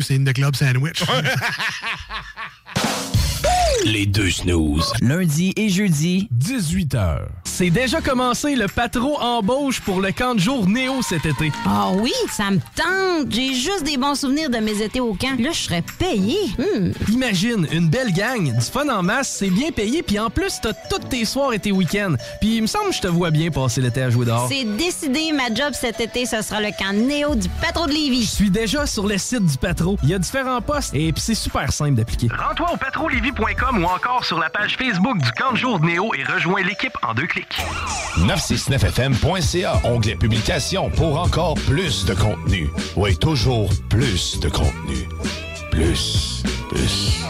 C'est une de club sandwich. Les deux snooze. Lundi et jeudi, 18h. C'est déjà commencé le patro embauche pour le camp de jour Néo cet été. Ah oui, ça me tente. J'ai juste des bons souvenirs de mes étés au camp. Là, je serais payé. Hmm. Imagine, une belle gang, du fun en masse, c'est bien payé, puis en plus, t'as tous tes soirs et tes week-ends. Puis il me semble que je te vois bien passer l'été à jouer dehors. C'est décidé, ma job cet été, ce sera le camp Néo du patro de Lévis. Je suis déjà sur le site du patro. Il y a différents postes et puis c'est super simple d'appliquer. Rends-toi au patrolévis.com ou encore sur la page Facebook du camp de jour Néo et rejoins l'équipe en deux clics. 969fm.ca, onglet publication pour encore plus de contenu. Oui, toujours plus de contenu. Plus, plus.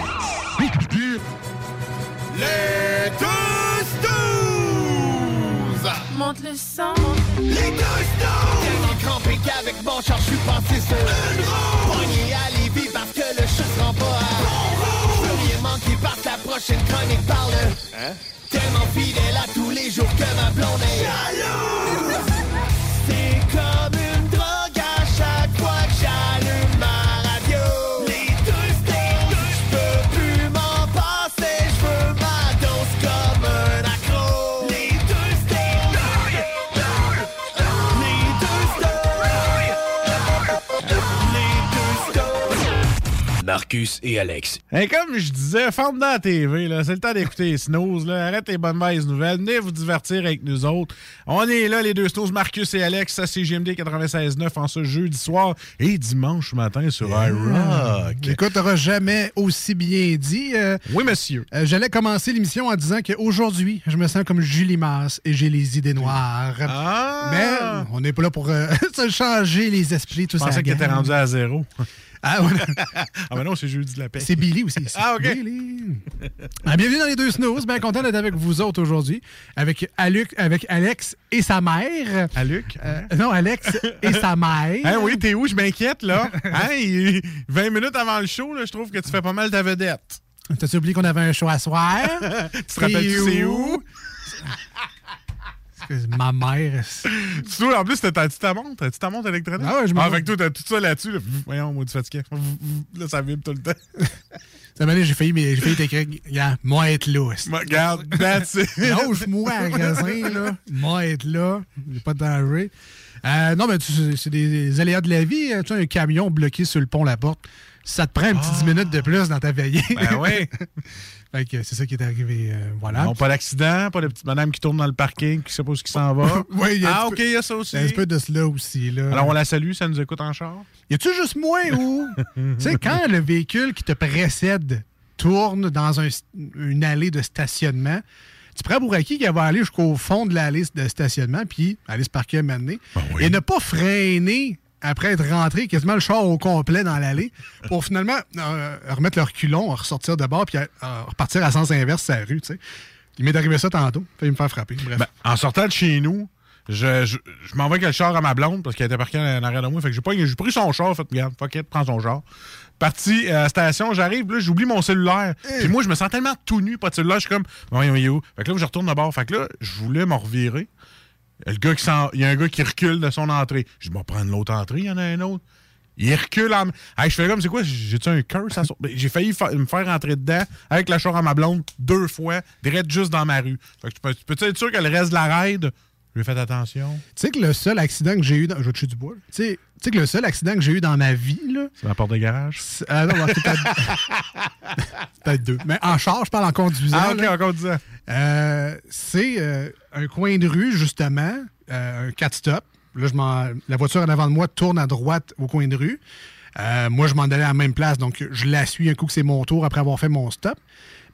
Les deux snooze! Monte le sang. Les deux snooze! Tellement crampé qu'avec mon char, je suis passé sur une roue. Prochaine chronique parle. Hein? Tellement fidèle à tous les jours que ma blonde est jalouse. Marcus et Alex. Et comme je disais, ferme dans la TV, là. C'est le temps d'écouter les snooze, là. Arrête les bonnes mauvaises nouvelles. Venez vous divertir avec nous autres. On est là, les deux snooze, Marcus et Alex. Ça, c'est GMD 96.9 en ce jeudi soir et dimanche matin sur iRock. Écoute, t'auras jamais aussi bien dit. euh, oui, monsieur. euh, J'allais commencer l'émission en disant qu'aujourd'hui, je me sens comme Julie Masse et j'ai les idées noires. Ah! Mais on n'est pas là pour euh, se changer les esprits, tout Je ça. pensais qu'il était rendu à zéro. Ah, ouais. ah, mais non, c'est jeudi de la paix. C'est Billy aussi. Ah, OK. Billy. Ah, bienvenue dans les deux snooze. Bien content d'être avec vous autres aujourd'hui. Avec, Aluc- avec Alex et sa mère. Aluc? Euh, non, Alex et sa mère. Hein, oui, t'es où? Je m'inquiète, là. Hein, il- 20 minutes avant le show, là, je trouve que tu fais pas mal ta vedette. T'as-tu oublié qu'on avait un show à soir? tu te rappelles-tu c'est où? Ma mère. Tu vois, en plus, t'as tu ta montre? T'as-tu ta montre électronique? Ah ouais, je Ah, que toi, t'as tout ça là-dessus. Là. Voyons, moi, du fatigué. Là, ça vibre tout le temps. Cette année, j'ai failli, j'ai failli t'écrire, regarde, moi être là. Regarde, that's it. Lâche-moi à raisin, là. Moi être là. J'ai pas de danger. Euh, non, mais tu c'est des, des aléas de la vie. hein. Tu sais, un camion bloqué sur le pont La Porte, ça te prend un petit 10 minutes de plus dans ta veillée. Ah. Ben oui. fait que c'est ça qui est arrivé. euh, voilà. Non, pas d'accident, pas de petite madame qui tourne dans le parking, qui sait pas où qui s'en va. Oui, il y a un ah, OK, il y a ça aussi. Il y a un peu de cela aussi. Là. Alors, on la salue, ça nous écoute en char. Y a-tu juste moi ou? tu sais, quand le véhicule qui te précède tourne dans un- une allée de stationnement, tu prends pour acquis qu'elle va aller jusqu'au fond de l'allée de stationnement, puis aller se parquer un moment donné, et ne pas freiner après être rentré quasiment le char au complet dans l'allée pour finalement euh, remettre le reculon, ressortir de bord, puis euh, repartir à sens inverse sur la rue. tu sais. Il m'est arrivé ça tantôt, fait me faire frapper. Bref. Ben, en sortant de chez nous, je, je, je m'envoie le char à ma blonde parce qu'elle était parquée en arrière de moi. Fait que j'ai pas- j'ai pris son char, fait regarde, fuck it, prends son char. Parti à la station, j'arrive, là, j'oublie mon cellulaire. Puis moi, je me sens tellement tout nu, pas de cellulaire, je suis comme, voyons, il est où? Fait que là, je retourne de bord. Fait que là, je voulais m'en revirer. Il y a un gars qui recule de son entrée. Je dis, bon, prendre l'autre entrée, il y en a un autre. Il recule en. Je fais comme, c'est quoi? J'ai-tu un curse J'ai failli fa- me faire rentrer dedans avec la char à ma blonde deux fois, direct juste dans ma rue. Fait que tu peux, tu peux être sûr que le reste de la raid, J'ai fait attention. Tu sais que le seul accident que j'ai eu dans. Je vais te du bois. Tu sais, tu sais que le seul accident que j'ai eu dans ma vie, là. C'est la porte de garage? c'est- Ah non, peut-être. deux. Mais en charge, je parle en conduisant. Ah, ok, là. encore disant. Euh, c'est euh, un coin de rue, justement, euh, un 4 stop. Là, je m'en- la voiture en avant de moi tourne à droite au coin de rue. Moi, je m'en allais à la même place, donc je la suis un coup que c'est mon tour après avoir fait mon stop.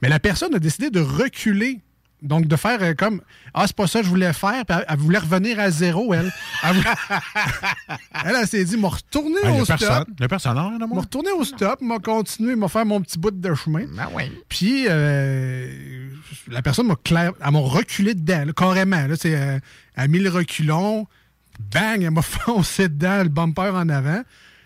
Mais la personne a décidé de reculer. Donc, de faire euh, comme Ah, c'est pas ça que je voulais faire. Puis elle, elle voulait revenir à zéro, elle. Elle, voulait- elle, elle s'est dit m'a retourné Ah, au stop. personne. Il y a personne de m'a moi. retourné au stop, m'a continué, m'a fait mon petit bout de chemin. Ah oui. Puis euh, la personne m'a clair, elle m'a reculé dedans, là, carrément. Là, c'est, euh, elle a mis le reculon, bang, elle m'a foncé dedans, le bumper en avant.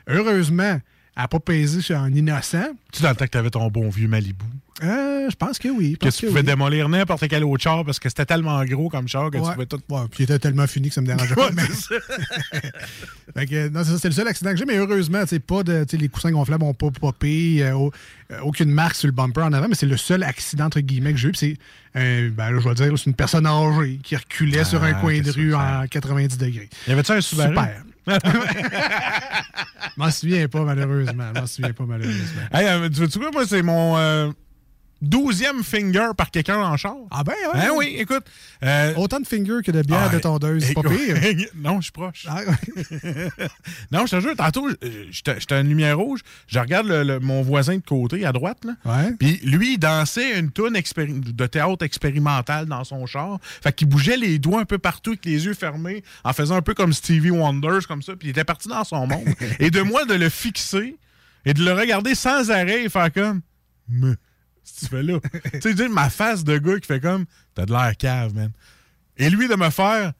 Heureusement, elle n'a pas pesé sur un innocent. Tu dans le temps que t'avais ton bon vieux Malibu? Euh, je pense que oui. Que tu que pouvais oui. démolir n'importe quel autre char parce que c'était tellement gros comme char que tu pouvais tout. Ouais, puis il était tellement fini que ça me dérangeait pas. Mais- c'est ça. Fait que, non, c'est ça, c'est le seul accident que j'ai, mais heureusement, tu sais, pas de, tu les coussins gonflables n'ont pas popé, euh, euh, aucune marque sur le bumper en avant, mais c'est le seul accident, entre guillemets, que j'ai eu. C'est, euh, ben, je vais dire, c'est une personne âgée qui reculait sur un Ah, coin de rue en 90 degrés. Y avait-tu un Subaru? Super. M'en souviens pas, malheureusement. M'en souviens pas, malheureusement. Hey, euh, tu veux-tu quoi? Moi, c'est mon euh, douzième finger par quelqu'un en char. Ah ben, ouais. Hein, oui, écoute. euh, Autant de fingers que de bière ah, de tondeuse, c'est pas écoute, pire. non, je suis proche. Ah, non, je te jure, tantôt, j'étais une lumière rouge, je regarde le- le- mon voisin de côté, à droite, là. ouais. Puis lui, il dansait une toune de théâtre expérimental dans son char. Fait qu'il bougeait les doigts un peu partout avec les yeux fermés, en faisant un peu comme Stevie Wonders, comme ça. Puis il était parti dans son monde. et de moi, de le fixer et de le regarder sans arrêt et faire comme... tu fais là. tu sais, ma face de gars qui fait comme... T'as de l'air cave, man. Et lui, de me faire...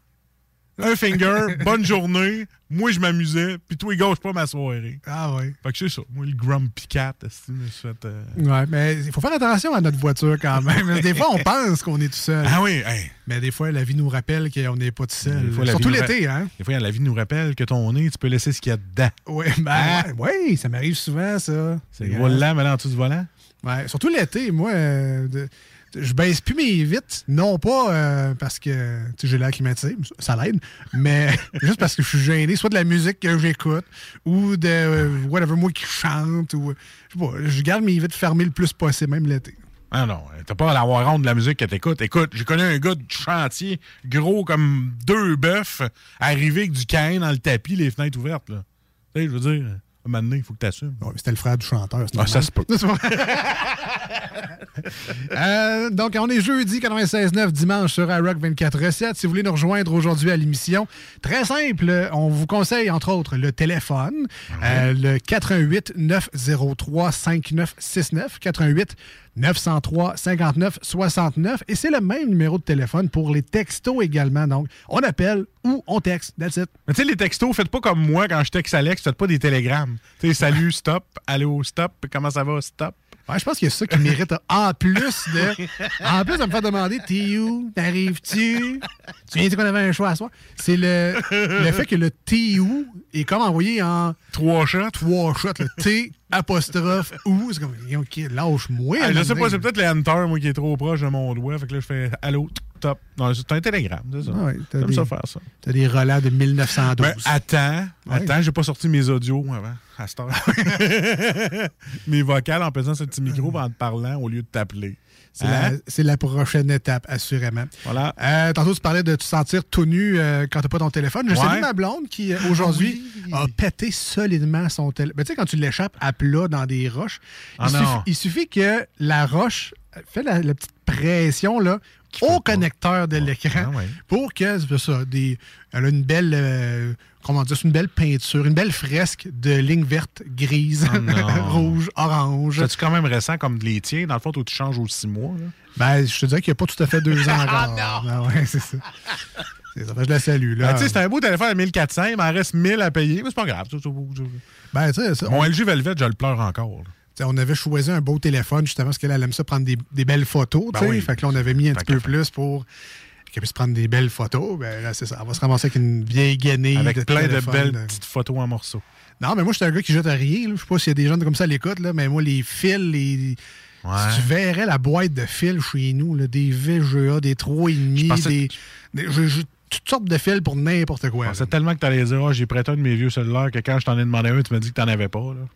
Un finger, bonne journée. Moi, je m'amusais. Puis toi, il gâche pas ma soirée. Ah ouais. Fait que c'est ça. Moi, le Grumpy Cat, je me suis fait, euh, Ouais, mais il faut faire attention à notre voiture quand même. Des fois, on pense qu'on est tout seul. Ah oui, hey. Mais des fois, la vie nous rappelle qu'on n'est pas tout seul. Fois, Surtout l'été, hein? Des fois, la vie nous rappelle que ton nez, tu peux laisser ce qu'il y a dedans. Oui, ben, Ah. ouais, ça m'arrive souvent, ça. C'est grave. roulant, mais là, en dessous du volant? Ouais, surtout l'été, moi, euh, de- de- je baisse plus mes vitres, non pas euh, parce que j'ai l'air climatisé, ça l'aide, mais juste parce que je suis gêné, soit de la musique que j'écoute, ou de euh, whatever, moi qui chante, ou je sais pas, je garde mes vitres fermées le plus possible, même l'été. Ah non, t'as pas à l'avoir honte de la musique que t'écoutes. Écoute, j'ai connu un gars du chantier, gros comme deux bœufs, arrivé avec du caïn dans le tapis, les fenêtres ouvertes. Tu sais, je veux dire, un moment donné, il faut que. Ouais, mais C'était le frère du chanteur. Ah, ça se peut. Euh, donc, on est jeudi 96.9, dimanche sur iRock 24 recettes. Si vous voulez nous rejoindre aujourd'hui à l'émission, très simple, on vous conseille, entre autres, le téléphone, euh, le 88 903 5969, 88 903 59 69, et c'est le même numéro de téléphone pour les textos également. Donc, on appelle ou on texte. That's it. Mais tu sais, les textos, faites pas comme moi quand je texte Alex, faites pas des télégrammes. Tu sais, salut, stop, allô, stop, comment ça va, stop? Ouais, je pense qu'il y a ça qui mérite, en plus de. En plus de me faire demander T'es où? T'arrives-tu? Tu viens dire qu'on avait un choix à soir C'est le, le fait que le T'es où est comme envoyé en Trois shots. trois shots. Le T apostrophe ou. C'est comme, OK, lâche-moi. Ah, je sais pas, c'est peut-être le enter, moi, qui est trop proche de mon doigt. Fait que là, je fais allô, top. Non, c'est un télégramme, c'est ça. Ouais, t'as des- ça faire ça. T'as des relats de 1912. Ben, attends, Ouais. attends, j'ai pas sorti mes audios avant, à cette heure. mes vocales en pesant le petit micro en te parlant au lieu de t'appeler. C'est Hein? la, c'est la prochaine étape, assurément. Voilà. Euh, tantôt, tu parlais de te sentir tout nu euh, quand t'as pas ton téléphone. Je Ouais. salue ma blonde qui, euh, aujourd'hui, oui. a pété solidement son téléphone. Ben, tu sais, quand tu l'échappes à plat dans des roches, Ah il, suffit, il suffit que la roche fait la, la petite pression là, au connecteur de l'écran Ah ouais. pour que, c'est ça, des, elle a une belle, euh, comment dire, c'est une belle peinture, une belle fresque de lignes vertes, grises, Oh non. rouges, oranges. C'est-tu quand même récent comme les tiens? Dans le fond, toi, tu changes aux six mois. Là. Ben, je te dirais qu'il n'y a pas tout à fait deux ans encore. Ah ouais, c'est ça. C'est ça. Je la salue, là. Ben, tu sais, c'est un beau téléphone à 1400, il m'en reste 1000 à payer, mais c'est pas grave. Ben, tu sais, ça, Mon LG Velvet, je le pleure encore. on avait choisi un beau téléphone justement parce qu'elle elle aime ça prendre des, des belles photos. Ben oui. Fait que là, on avait mis un petit peu plus pour qu'elle puisse prendre des belles photos. Ben là, c'est ça. On va se ramasser avec une vieille guenille. Avec de plein de belles petites photos en morceaux. Non, mais moi, je suis un gars qui jette à rien. là. Je sais pas s'il y a des gens comme ça à l'écoute, là, mais moi, les fils, les. Ouais. Si tu verrais la boîte de fils chez nous, là, des VGA, des 3,5, pensais- des. je- toutes sortes de fils pour n'importe quoi. C'est tellement que t'allais dire, oh, j'ai prêté un de mes vieux cellulaires que quand je t'en ai demandé un, tu m'as dit que t'en avais pas. Là.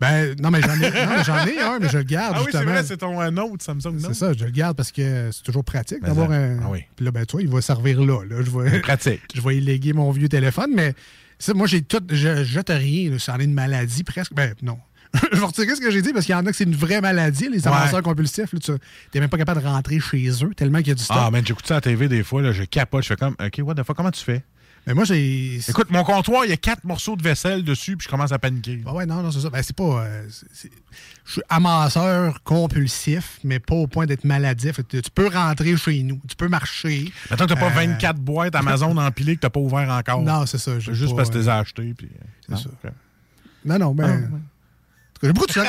Ben, non, mais j'en ai, j'en ai un, mais je le garde. Ah oui, c'est vrai, c'est ton euh, Note, Samsung Note. C'est ça, je le garde parce que c'est toujours pratique Ben d'avoir un. Ah oui. Puis là, ben, tu vois, il va servir là. là. Je vais, pratique. je vais léguer mon vieux téléphone, mais ça, moi, j'ai tout. Je jette rien. Ça en est une maladie presque. Ben, non. je vais retirer ce que j'ai dit parce qu'il y en a que c'est une vraie maladie, les Ouais. avanceurs compulsifs. Là, tu n'es même pas capable de rentrer chez eux tellement qu'il y a du stock. Ah, man, j'écoute ça à la TV des fois, là, je capote, je fais comme, OK, what the fuck, comment tu fais? Mais moi, j'ai. Écoute, mon comptoir, il y a quatre morceaux de vaisselle dessus, puis je commence à paniquer. Ah ouais, non, non, c'est ça. Ben, c'est pas. euh, Je suis amasseur compulsif, mais pas au point d'être maladif. Tu peux rentrer chez nous. Tu peux marcher. Maintenant, t'as pas Euh, 24 boîtes Amazon empilées que t'as pas ouvert encore. Non, c'est ça. juste pas, parce que tu les euh, as achetées. Puis... c'est non, ça. Non, non, ben. Ah, j'ai beaucoup de choses.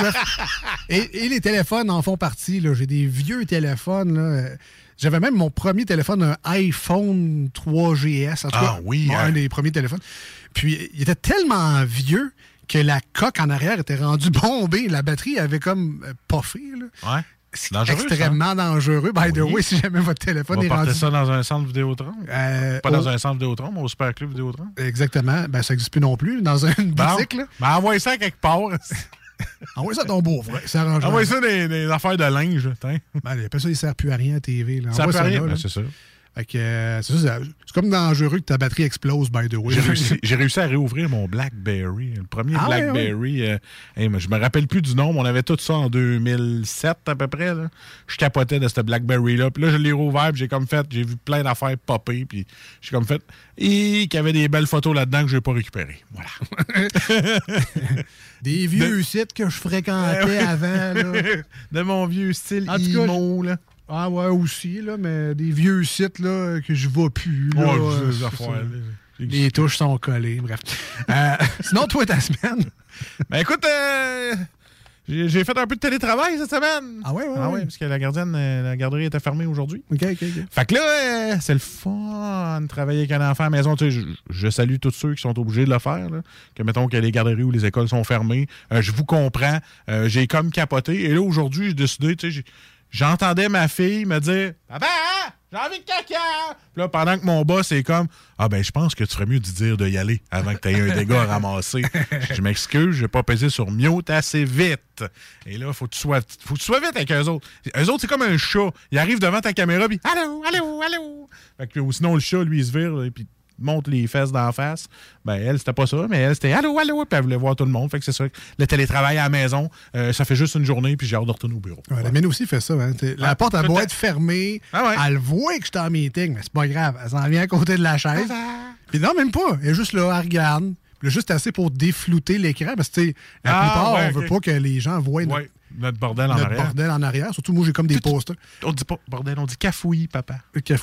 et, et les téléphones en font partie. J'ai des vieux téléphones. là. J'avais même mon premier téléphone, un iPhone 3GS. En tout Ah cas, oui, mon- hein. un des premiers téléphones. Puis, il était tellement vieux que la coque en arrière était rendue bombée. La batterie avait comme euh, puffé. là. Ouais. C'est dangereux, ça. extrêmement dangereux. By the Oui. way, si jamais votre On téléphone va est rendu... ça dans un centre Vidéotron. Euh, Pas dans un centre Vidéotron, mais au Super Club Vidéotron. Exactement. Ben, ça n'existe plus non plus. Dans une Bon. boutique, là. Ben, envoie ça quelque part. Envoie ça à ton beau-frère. Ça arrange envoie ça des, des affaires de linge. Ben, appelle ça, il sert plus à rien à TV. Là. Ça peut rien. Ben, c'est ça. Fait que, c'est ça, c'est- c'est comme dangereux que ta batterie explose, by the way. J'ai réussi, j'ai réussi à réouvrir mon BlackBerry. Le premier Ah, BlackBerry. euh, hey, je me rappelle plus du nom, mais on avait tout ça en 2007 à peu près. Là. Je capotais de ce BlackBerry-là. Puis là, je l'ai rouvert, puis j'ai comme fait, j'ai vu plein d'affaires popper. Puis j'ai comme fait, et qu'il y avait des belles photos là-dedans que je n'ai pas récupérées. Voilà. Des vieux sites que je fréquentais avant. Là. de mon vieux style En tout cas, emo, là. Ah ouais, aussi, là, mais des vieux sites là, que je vois plus. Là, Ouais, euh, affaires, là. Les touches sont collées, bref. Euh, sinon, toi, ta semaine? Ben écoute, euh, j'ai fait un peu de télétravail cette semaine. Ah ouais, ouais, Ah ouais. ouais, parce que la gardienne, euh, la garderie était fermée aujourd'hui. OK, OK, OK. Fait que là, c'est le fun de travailler avec un enfant à la maison. Tu sais, je, je salue tous ceux qui sont obligés de le faire. là. Que mettons que les garderies ou les écoles sont fermées. Euh, je vous comprends. Euh, j'ai comme capoté. Et là, aujourd'hui, j'ai décidé, tu sais, j'ai- j'entendais ma fille me dire Papa, j'ai envie de caca. Puis là, pendant que mon boss est comme Ah ben, je pense que tu ferais mieux de dire de y aller avant que tu aies un dégât à ramasser. je m'excuse, je vais pas peser sur mute assez vite. Et là, faut que tu sois, faut que tu sois vite avec eux autres. Eux autres, c'est comme un chat. Ils arrivent devant ta caméra, puis Allô, allô, allô. Fait que, sinon, le chat, lui, il se vire, et puis monte les fesses d'en face. Ben, elle, c'était pas ça, mais elle, c'était allô, allô, puis elle voulait voir tout le monde. Fait que c'est ça. Le télétravail à la maison, euh, ça fait juste une journée, puis j'ai hâte de retourner au bureau. Ouais, La mienne aussi fait ça. hein. La Ah, porte beau peut-être. être fermée. Ah ouais. Elle voit que je suis en meeting, mais c'est pas grave. Elle s'en vient à côté de la chaise. Puis non, même pas. Elle est juste là, elle regarde. Puis là, juste assez pour déflouter l'écran. Parce que, tu sais, la Ah, plupart, on veut pas que les gens voient notre, notre bordel en notre arrière. bordel en arrière. Surtout, moi, j'ai comme des posters. On dit pas bordel, on dit cafouillis, papa.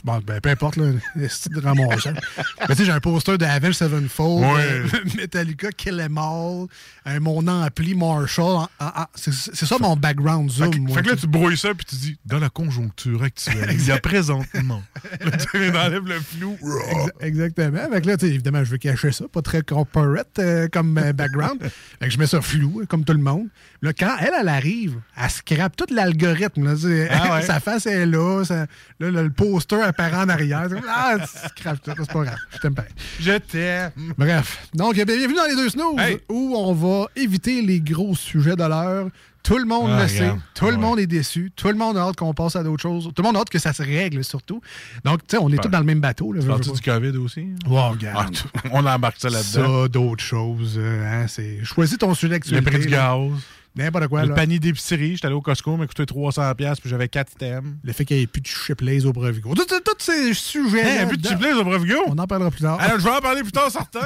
Bon, ben, peu importe, là, c'est de. Mais tu sais, j'ai un poster de Avenged Sevenfold, euh, Metallica, Kill Em All, euh, mon ampli Marshall. en- en- en- c'est ça mon background zoom. moi, fait que là, tu brouilles ça, puis tu dis, dans la conjoncture actuelle, il y a présentement. là, tu enlèves le flou. Exa- Exactement. Fait que là, évidemment, je veux cacher ça, pas très corporate euh, comme euh, background. fait que je mets ça flou, euh, comme tout le monde. Là, quand elle, elle arrive, elle scrape tout l'algorithme. là. Ah ouais. Sa face est là, ça- là, le, le poster apparaît en arrière. Ah, tu scrapes tout, c'est pas grave. Je t'aime pas. Je t'aime. Bref. Donc, bien, bienvenue dans les deux snooze, Hey. où on va éviter les gros sujets de l'heure. Tout le monde Ah, le sait. Tout le Ouais. monde est déçu. Tout le monde a hâte qu'on passe à d'autres choses. Tout le monde a hâte que ça se règle, surtout. Donc, tu sais, on est tous dans le même bateau. Là, Tu du COVID aussi? Wow, Ah, regarde. on embarque ça là-dedans. Ça, d'autres choses. euh, hein, c'est... Choisis ton sujet Le d'actualité. prix du gaz. N'importe quoi. le là. panier d'épicerie. J'étais allé au Costco, m'a coûté 300$, puis j'avais 4 items. Le fait qu'il n'y ait plus de chiplaise au Brevigo. Tous ces sujets. Hey, un peu de chiplaise au Brevigo. On en parlera plus tard. Alors, je vais en parler plus tard, certain.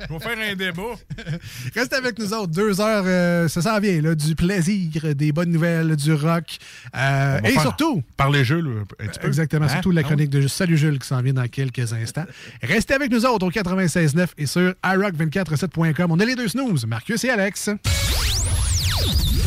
Je vais faire un débat. Reste avec nous autres. Deux heures, euh, ça s'en vient. Là, du plaisir, des bonnes nouvelles, du rock. euh, et surtout, Par les jeux, là, un petit peu. Exactement, Hein? surtout la Ah oui. chronique de Salut Jules qui s'en vient dans quelques instants. Restez avec nous autres au 96.9 et sur iRock247.com. On est les deux snooze, Marcus et Alex.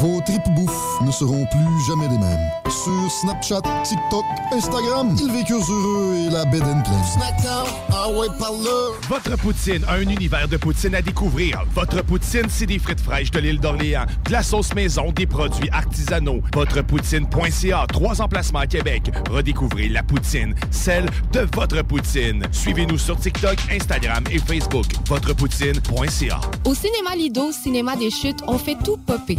Vos tripes bouffe ne seront plus jamais les mêmes. Sur Snapchat, TikTok, Instagram, ils vécurent heureux et la bed and ah ouais, par là. Votre poutine, un univers de poutine à découvrir. Votre poutine, c'est des frites fraîches de l'île d'Orléans, de la sauce maison, des produits artisanaux. Votrepoutine.ca, trois emplacements à Québec. Redécouvrez la poutine, celle de votre poutine. Suivez-nous sur TikTok, Instagram et Facebook. Votrepoutine.ca. Au cinéma Lido, cinéma des chutes, on fait tout popper.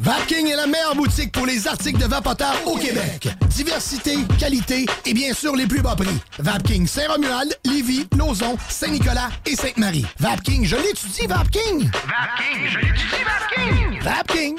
Vapking est la meilleure boutique pour les articles de vapoteurs au Québec. Diversité, qualité et bien sûr les plus bas prix. Vapking Saint-Romuald, Lévis, Lauson, Saint-Nicolas et Sainte-Marie. Vapking, je l'étudie, Vapking! Vapking, je l'étudie, Vapking! Vapking!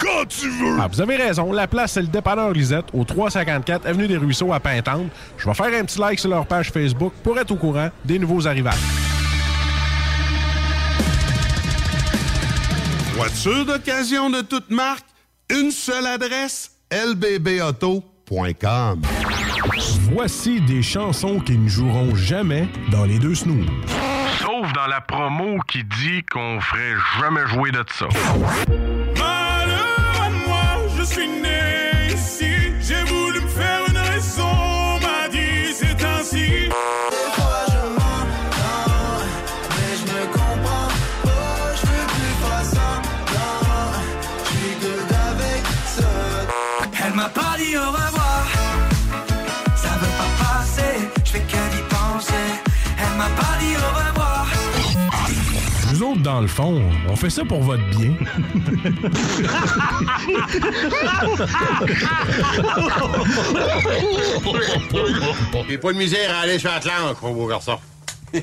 quand tu veux! Ah, vous avez raison. La place, c'est le dépanneur Lisette, au 354 Avenue des Ruisseaux à Pintante. Je vais faire un petit like sur leur page Facebook pour être au courant des nouveaux arrivages. Voiture d'occasion de toute marque, une seule adresse, lbbauto.com. Voici des chansons qui ne joueront jamais dans les deux snooze. Sauf dans la promo qui dit qu'on ferait jamais jouer de ça. Dans le fond, on fait ça pour votre bien. J'ai pas de misère à aller sur Atlantique, mon beau garçon.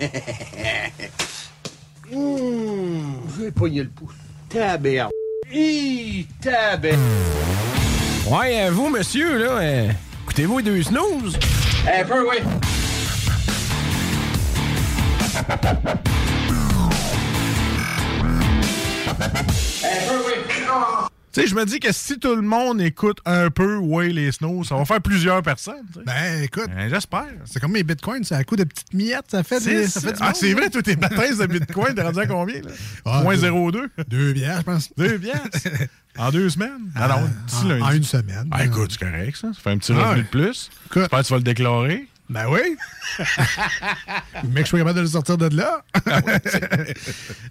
Hum, je vais pogner le pouce. Tabère. Hi, tabère. Ouais, euh, vous, monsieur, là, euh, écoutez-vous deux snooze? Un peu, oui. Tu sais, je me dis que si tout le monde écoute un peu Way les Snows, ça va faire plusieurs personnes. Ben, écoute. J'espère. C'est comme mes bitcoins, ça a coup de petites miettes, ça fait, des, C'est ça fait du Ah, c'est vrai, toi, tes baptêmes de Bitcoin, t'es rendu à combien? Là? Ah, Moins deux- 0,2? Deux bières, je pense. Deux piastres? En deux semaines? Ah non, d'ici en- lundi. en une semaine. Ah, écoute, c'est correct, ça. Ça fait un petit Ah, revenu de plus. J'espère que tu vas le déclarer. Ben oui. Le mec, je suis capable de le sortir de là.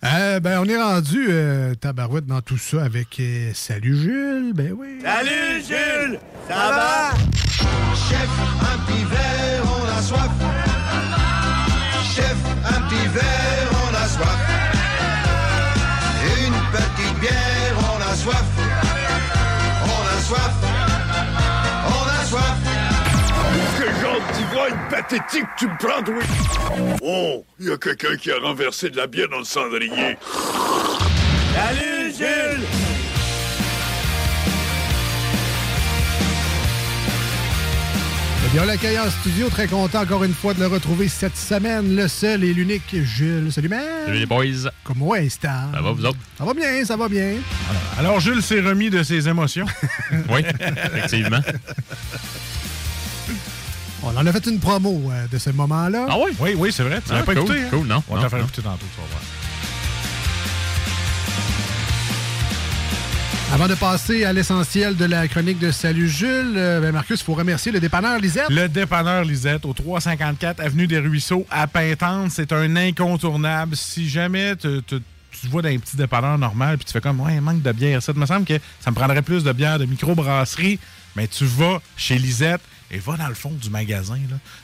Euh, ben, on est rendu euh, tabarouette dans tout ça avec euh, Salut Jules. Ben oui. Salut Jules, ça va? Chef, un petit verre, on a soif. Chef, un petit verre, on a soif. Une petite bière, on a soif. On a soif. Pathétique tu me prends, toi? Oh, il y a quelqu'un qui a renversé de la bière dans le cendrier. Salut Jules Eh bien, on l'accueille en studio. Très content encore une fois de le retrouver cette semaine. Le seul et l'unique Jules. Salut, man. Salut les boys. Comment est Ça va, vous autres? Ça va bien, ça va bien. Alors, Jules s'est remis de ses émotions. oui, effectivement. On en a fait une promo euh, de ce moment-là. Ah oui? Oui, oui, c'est vrai. Tu Ah, l'as pas cool, écouté? hein? cool, non, On va faire écouter tantôt, tu vas voir. Avant de passer à l'essentiel de la chronique de Salut Jules, euh, ben Marcus, il faut remercier le dépanneur Lisette. Le dépanneur Lisette au 354 Avenue des Ruisseaux à Pintante, c'est un incontournable. Si jamais te- te- tu vois dans un petit dépanneur normal puis tu fais comme ouais, il manque de bière, ça me semble que ça me prendrait plus de bière de microbrasserie, mais tu vas chez Lisette et va dans le fond du magasin.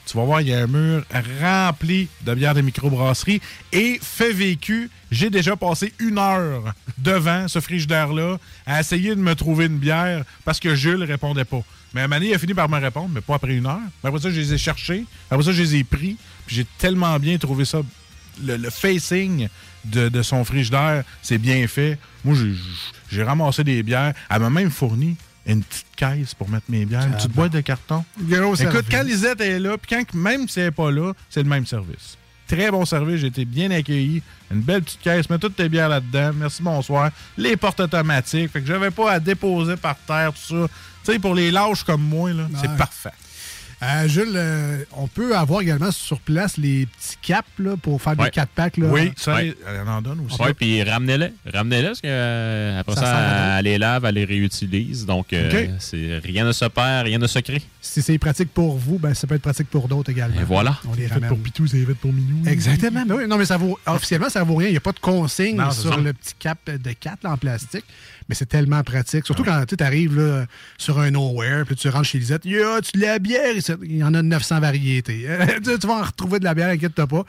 Tu vas voir il y a un mur rempli de bière de microbrasserie et fait vécu, j'ai déjà passé une heure devant ce frigidaire là à essayer de me trouver une bière parce que Jules répondait pas. Mais Mané il a fini par me répondre, mais pas après une heure. Après ça, je les ai cherchés. Après ça, je les ai pris. J'ai tellement bien trouvé ça. Le, facing de, de son frigidaire, c'est bien fait. Moi, j'ai ramassé des bières. Elle m'a même fourni une petite caisse pour mettre mes bières, une petite boîte de carton. Gros Écoute, service. quand Lisette est là, puis quand même si elle n'est pas là, c'est le même service. Très bon service, j'ai été bien accueilli. Une belle petite caisse, mets toutes tes bières là-dedans. Merci, bonsoir. Les portes automatiques, fait que j'avais pas à déposer par terre, tout ça. Tu sais, pour les lâches comme moi, là, c'est parfait. Euh, Jules, euh, on peut avoir également sur place les petits caps là, pour faire des Ouais. 4 packs. Là. Oui, ça, Ouais. elle en donne aussi. Oui, puis ramenez-les. Ramenez-les, parce que euh, après Ça ça, elle les lave, elle les réutilise. Donc, euh, rien ne se perd, rien ne se crée. Si c'est pratique pour vous, ben, ça peut être pratique pour d'autres également. Et voilà. On les ramène. pour Pitou, c'est fait pour Minou. Exactement. Ben oui. Non, mais ça vaut, officiellement, ça vaut rien. Il n'y a pas de consigne Non, sur ça. le petit cap de 4 en plastique. Mais c'est tellement pratique. Surtout quand tu arrives sur un nowhere, puis tu rentres chez Lisette, y a tu de la bière? Il y en a 900 variétés. tu tu vas en retrouver de la bière, inquiète-toi pas.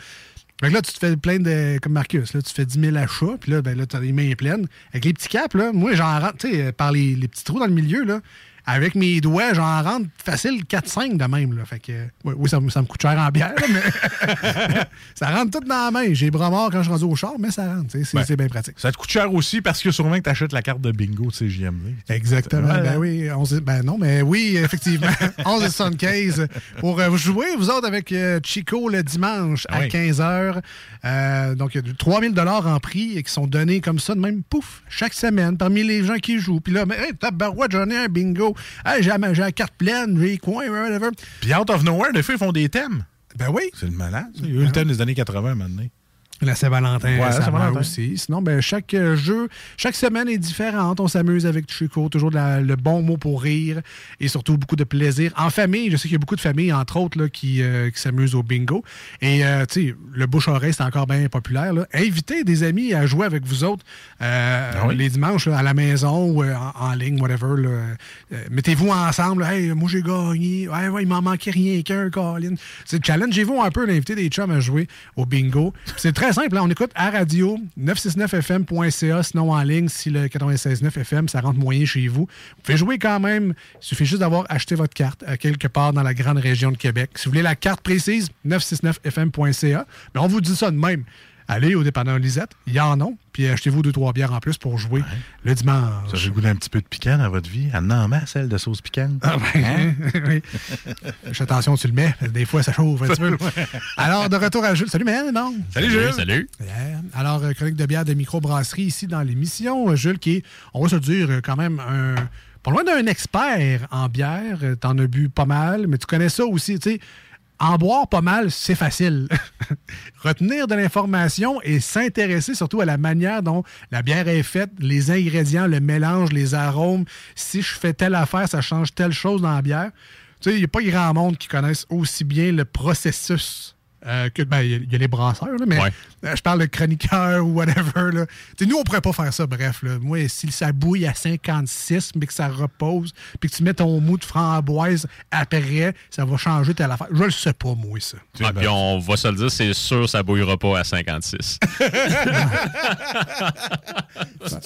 Fait que là, tu te fais plein de. Comme Marcus, là, tu fais 10 000 achats, puis là, ben, là tu as les mains pleines. Avec les petits caps, là, moi, j'en rentre, tu sais, par les, les petits trous dans le milieu, là, avec mes doigts, j'en rentre facile 4-5 de même. Là. Fait que, oui, oui, ça, me- ça me coûte cher en bière, mais ça rentre tout dans la main. J'ai bras morts quand je suis rendu au char, mais ça rentre. C'est Ben, c'est bien pratique. Ça te coûte cher aussi parce que sûrement que tu achètes la carte de bingo de CJMD. Exactement. Ouais, Ben oui, 11 ben non, mais oui, effectivement. 11 et 75 pour euh, jouer, vous autres, avec euh, Chico le dimanche à Oui. 15h. Euh, donc, il y a 3000 en prix et qui sont donnés comme ça, de même, pouf, chaque semaine, parmi les gens qui jouent. Puis là, mais, hey, tabarouette, j'en ai un bingo. Hey, j'ai la- j'ai la carte pleine, j'ai les coins, whatever. Puis out of nowhere, des fois, ils font des thèmes. Ben oui. C'est le malade. ça. Il y a eu le thème des années 80 maintenant. La Saint-Valentin, Ouais, Saint-Valentin. aussi. Sinon, ben, chaque euh, jeu, chaque semaine est différente. On s'amuse avec Chico, toujours la- le bon mot pour rire et surtout beaucoup de plaisir. En famille, je sais qu'il y a beaucoup de familles, entre autres, là, qui, euh, qui s'amusent au bingo. Et, euh, tu sais, le bouche-oreille, c'est encore bien populaire. là. Invitez des amis à jouer avec vous autres euh, Ah oui? les dimanches là, à la maison ou en, en ligne, whatever. Mettez-vous ensemble. Hey, moi, j'ai gagné. Ouais, ouais, il m'en manquait rien qu'un, Colin. C'est challengez-vous un peu d'inviter des chums à jouer au bingo. C'est très simple. hein. On écoute à radio 969fm.ca, sinon en ligne, si le 96.9 FM, ça rentre moyen chez vous. Vous pouvez jouer quand même. Il suffit juste d'avoir acheté votre carte à quelque part dans la grande région de Québec. Si vous voulez la carte précise, 969fm.ca. Mais on vous dit ça de même. Allez au dépanneur Lisette, il y en a, puis achetez-vous deux, trois bières en plus pour jouer le dimanche. Ça j'ai le goût d'un petit peu de piquant dans votre vie. Elle en met, celle de sauce piquante. Ah ben, Hein? oui. Fais attention, tu le mets. Des fois, ça chauffe un petit peu. Alors, de retour à Jules. Salut, man, non? Salut, Jules. Salut. Yeah. Alors, euh, chronique de bière de microbrasserie ici dans l'émission. Euh, Jules, qui est, on va se dire, euh, quand même un. Pas loin d'un expert en bière. T'en as bu pas mal, mais tu connais ça aussi, tu sais. En boire pas mal, c'est facile. Retenir de l'information et s'intéresser surtout à la manière dont la bière est faite, les ingrédients, le mélange, les arômes. Si je fais telle affaire, ça change telle chose dans la bière. Tu sais, il n'y a pas grand monde qui connaisse aussi bien le processus euh, que. Ben, il y a- les brasseurs, là, mais Ouais. euh, je parle de chroniqueur ou whatever. Là. Nous, on pourrait pas faire ça, bref. Là. Moi, si ça bouille à 56, mais que ça repose, puis que tu mets ton mou de framboise après, ça va changer telle affaire. Je le sais pas, moi, ça. Ah, puis on va se le dire, c'est sûr, ça bouillera pas à 56.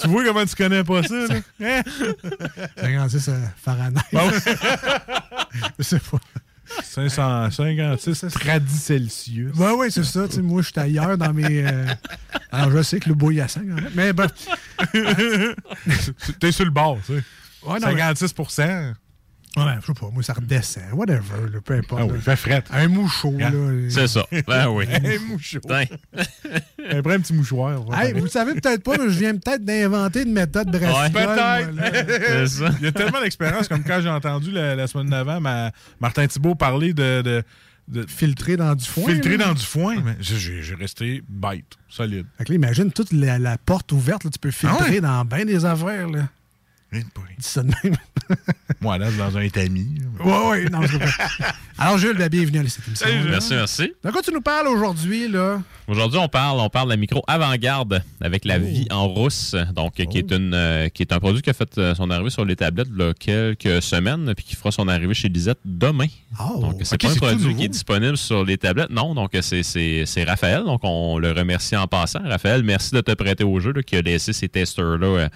tu vois comment tu connais pas ça, là? Hein? 56 euh, Fahrenheit. Je sais pas. 556 tradis Celsius. Ben oui, c'est ça. moi, je suis ailleurs dans mes. euh, Alors, je sais que le à 5, en fait, mais bref. T'es sur le bord, tu sais. Ouais, non, 56 Ouais, je sais pas, moi, ça redescend. Whatever, là, peu importe. Ah oui, là. il fait fret. Un mouchot, là. C'est ça. Ben oui. Un mouchot. Un petit mouchoir. Hey, vous le savez peut-être pas, mais je viens peut-être d'inventer une méthode de Ouais. Peut-être. Il y a tellement d'expérience, comme quand j'ai entendu la, la semaine d'avant ma- Martin Thibault parler de. de, de Filtrer dans du foin. filtrer là. dans du foin. mais j'ai- resté bête, solide. Fait que là, imagine toute la, la porte ouverte, là, tu peux filtrer Ah ouais? dans bien des affaires. Là. Dis ça de même. Moi, là, dans un étami. Ouais, ouais, non, pas. Alors, Jules, ben, bienvenue à cette émission. Merci, merci. De quoi tu nous parles aujourd'hui, là? Aujourd'hui, on parle, on parle de la micro avant-garde avec la vie en rousse, donc qui est une, euh, qui est un produit qui a fait euh, son arrivée sur les tablettes il y a quelques semaines, puis qui fera son arrivée chez Lisette demain. donc c'est pas un produit qui est disponible sur les tablettes, non. Donc c'est c'est c'est Raphaël, donc on le remercie en passant. Raphaël, merci de te prêter au jeu, là, qui a laissé ces testers là.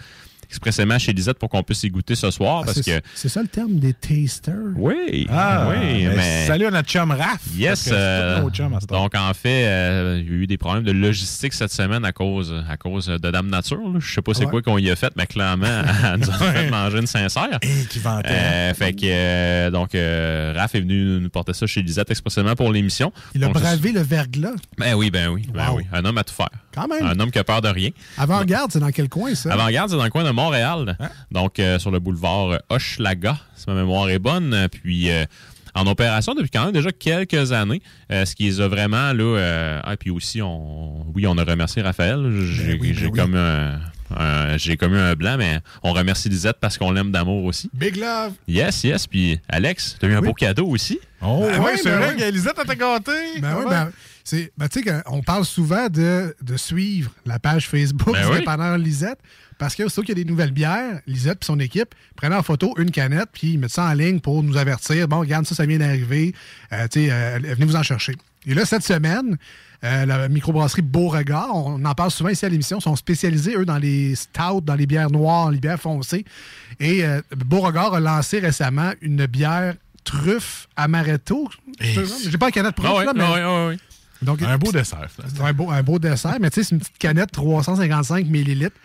Expressément chez Lisette pour qu'on puisse y goûter ce soir Ah, parce c'est, que c'est ça le terme des tasters? oui, Ah, oui, ben, mais Salut à notre chum Raph. Yes. euh, donc, en fait, euh, il y a eu des problèmes de logistique cette semaine à cause, à cause de Dame Nature. là. Je sais pas c'est Ouais. quoi qu'on y a fait, mais clairement, elle nous a fait manger une sincère. Et qui vantait. Euh, fait que, donc, Raph est venu nous porter ça chez Lisette expressément pour l'émission. Il a Donc, bravé le verglas. Ben oui, ben oui, ben Wow. oui. Un homme à tout faire. Quand même. Un homme qui a peur de rien. Avant-garde, c'est dans quel coin, ça? Avant-garde, c'est dans le coin de Montréal. Hein? Donc, euh, sur le boulevard Hochelaga, si ma mémoire est bonne. Puis, euh, en opération depuis quand même déjà quelques années. Euh, ce qui les a vraiment, là... euh, ah, puis aussi, on, oui, on a remercié Raphaël. J'ai oui, ben j'ai oui. comme un... j'ai commis un blanc, mais on remercie Lisette parce qu'on l'aime d'amour aussi. Big love. Yes, yes. Puis, Alex, t'as eu un beau cadeau aussi. Oh, Ben ouais, oui, c'est ben vrai oui. qu'Elisette t'a gâté. Ben oui, ben, c'est, ben, tu sais, qu'on parle souvent de, de suivre la page Facebook Ben du oui. dépanneur Lisette, parce que surtout qu'il y a des nouvelles bières, Lisette et son équipe prennent en photo une canette, puis ils mettent ça en ligne pour nous avertir. Bon, regarde, ça, ça vient d'arriver. Euh, tu sais, euh, venez vous en chercher. Et là, cette semaine, euh, la microbrasserie Beauregard, on en parle souvent ici à l'émission, sont spécialisés, eux, dans les stouts, dans les bières noires, les bières foncées. Et euh, Beauregard a lancé récemment une bière truffe amaretto. J'ai pas la canette proche, Ah ouais, là, mais... ah ah. Donc, Un beau dessert. un beau, un beau dessert, mais tu sais, c'est une petite canette 355 millilitres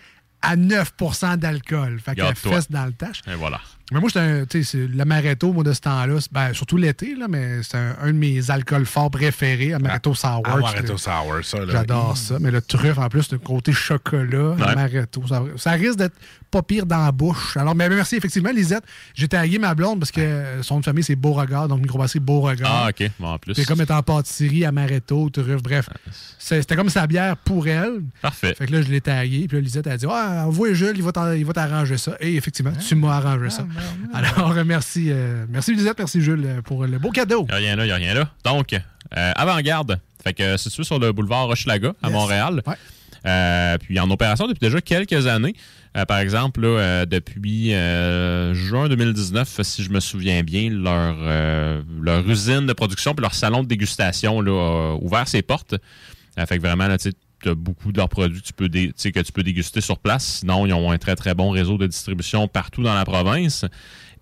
à 9% d'alcool. Fait qu'elle fesse dans le tâche. Et voilà. Mais moi, c'est un, tu sais, c'est l'amaretto, moi, de ce temps-là. Ben, surtout l'été, là, mais c'est un, un de mes alcools forts préférés, amaretto sour. Ah, Amaretto sais. Sour, ça. là. J'adore ça. Mais le truffe, en plus, le côté chocolat, Ouais. amaretto, ça, ça risque d'être pas pire dans la bouche. Alors, mais merci, effectivement, Lisette. J'ai tagué ma blonde parce que euh, son nom de famille, c'est Beauregard, donc microbrasserie Beauregard. Ah, OK. Bon, en plus. C'est comme étant pâtisserie, amaretto, truffe, bref. C'est- C'était comme sa bière pour elle. Parfait. Fait que là, je l'ai tagué. Puis là, Lisette a dit Ah, envoie Jules, il va t'en- il va t'arranger ça. Et effectivement, tu m'as arrangé ça. Alors, merci, euh, merci Lisette, merci Jules euh, pour le beau cadeau. Il n'y a rien là, il n'y a rien là. Donc, euh, avant-garde. Fait que situé sur le boulevard Hochelaga à Yes. Montréal. Ouais. Euh, puis en opération depuis déjà quelques années. Euh, par exemple, là, euh, depuis juin 2019, si je me souviens bien, leur, leur usine de production puis leur salon de dégustation là, a ouvert ses portes. Fait que vraiment, là, tu as beaucoup de leurs produits que tu, peux dé- tu sais, que tu peux déguster sur place. Sinon, ils ont un très, très bon réseau de distribution partout dans la province.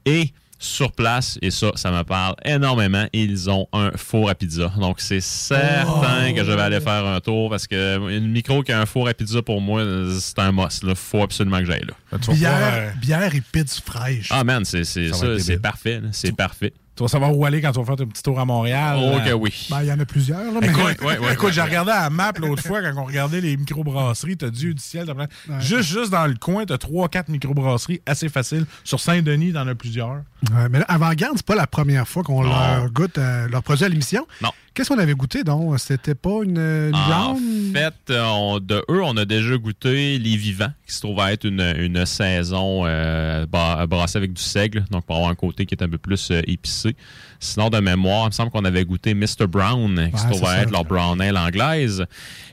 Et sur place, et ça, ça me parle énormément, ils ont un four à pizza. Donc, c'est certain que je vais aller faire un tour parce que une micro qui a un four à pizza, pour moi, c'est un must. Il faut absolument que j'aille là. Bière, euh, bière et pizza fraîche. Ah, man, c'est parfait. C'est parfait. Tu vas savoir où aller quand tu vas faire ton petit tour à Montréal. Oh, Euh, que oui. Ben, il y en a plusieurs, là, mais. Écoute, ouais, ouais, écoute ouais, j'ai ouais. regardé à la map l'autre fois quand on regardait les microbrasseries. T'as Dieu du ciel. t'as plein- Juste, juste dans le coin, t'as 3-4 microbrasseries assez faciles. Sur Saint-Denis, t'en as plusieurs. Ouais, mais là, Avant-Garde, c'est pas la première fois qu'on leur goûte euh, leur produit à l'émission. Non. Qu'est-ce qu'on avait goûté donc? C'était pas une, une En fait, on- de eux, on a déjà goûté les vivants, qui se trouve à être une, une saison euh, bra- brassée avec du seigle, donc pour avoir un côté qui est un peu plus euh, épicé. Sinon, de mémoire, il me semble qu'on avait goûté Mr. Brown, qui se ça. être leur brown ale anglaise.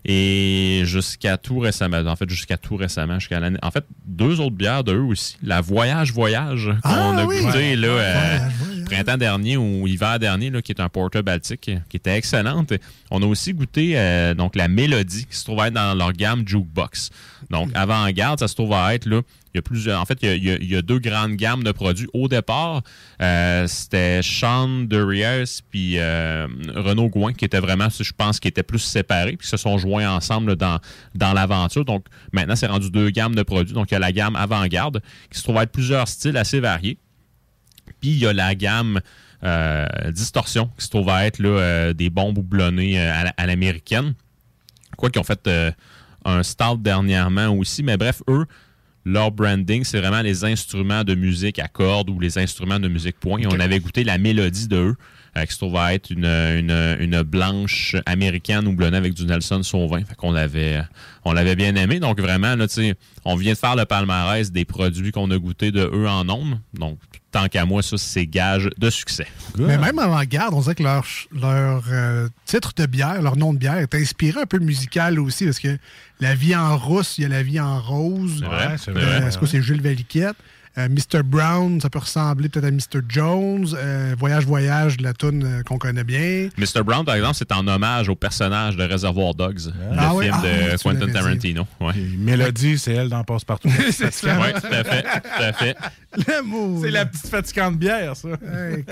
Et jusqu'à tout récemment, en fait, jusqu'à tout récemment, jusqu'à l'année. En fait, deux autres bières de eux aussi. La Voyage Voyage, qu'on Ah a oui! goûté Ouais. là, euh, Voyage, printemps dernier ou hiver dernier, là, qui est un porter baltique, qui était excellente. On a aussi goûté euh, donc la Mélodie, qui se trouve à être dans leur gamme Jukebox. Donc, avant-garde, ça se trouve à être là. Il y a plusieurs. En fait, il y a, deux grandes gammes de produits. Au départ, euh, c'était Sean Duriers puis euh, Renaud Gouin qui étaient vraiment, je pense, qui étaient plus séparés, puis se sont joints ensemble dans, dans l'aventure. Donc, maintenant, c'est rendu deux gammes de produits. Donc, il y a la gamme avant-garde, qui se trouve à être plusieurs styles assez variés. Puis il y a la gamme euh, Distorsion, qui se trouve à être là, euh, des bombes houblonnées euh, à la- à l'américaine. Quoi qu'ils ont fait un stout dernièrement aussi. Mais bref, eux, leur branding, c'est vraiment les instruments de musique à cordes ou les instruments de musique point. On avait goûté la mélodie de eux, qui se trouve à être une, une, une blanche américaine houblonnée avec du Nelson Sauvin. Fait qu'on l'avait, on l'avait bien aimé. Donc vraiment, là, tu sais, on vient de faire le palmarès des produits qu'on a goûtés de eux en nombre. Donc, tant qu'à moi, ça, c'est gage de succès. Mais même avant-garde, on dirait que leur, leur euh, titre de bière, leur nom de bière est inspiré un peu musical aussi, parce que la vie en rousse, il y a la vie en rose. C'est vrai, Euh. Est-ce que c'est Gilles Valiquette? Euh, Mr. Brown, ça peut ressembler peut-être à Mr. Jones. Euh, voyage, voyage, la toune euh, qu'on connaît bien. Mr. Brown, par exemple, c'est en hommage au personnage de Reservoir Dogs, le Ah oui, film ah de oui, Quentin. Tarantino. Ouais. Mélodie, c'est elle dans Passe-Partout. C'est ça. Oui, tout à fait. Tout à fait. L'amour. C'est la petite fatigante bière, ça. Hey.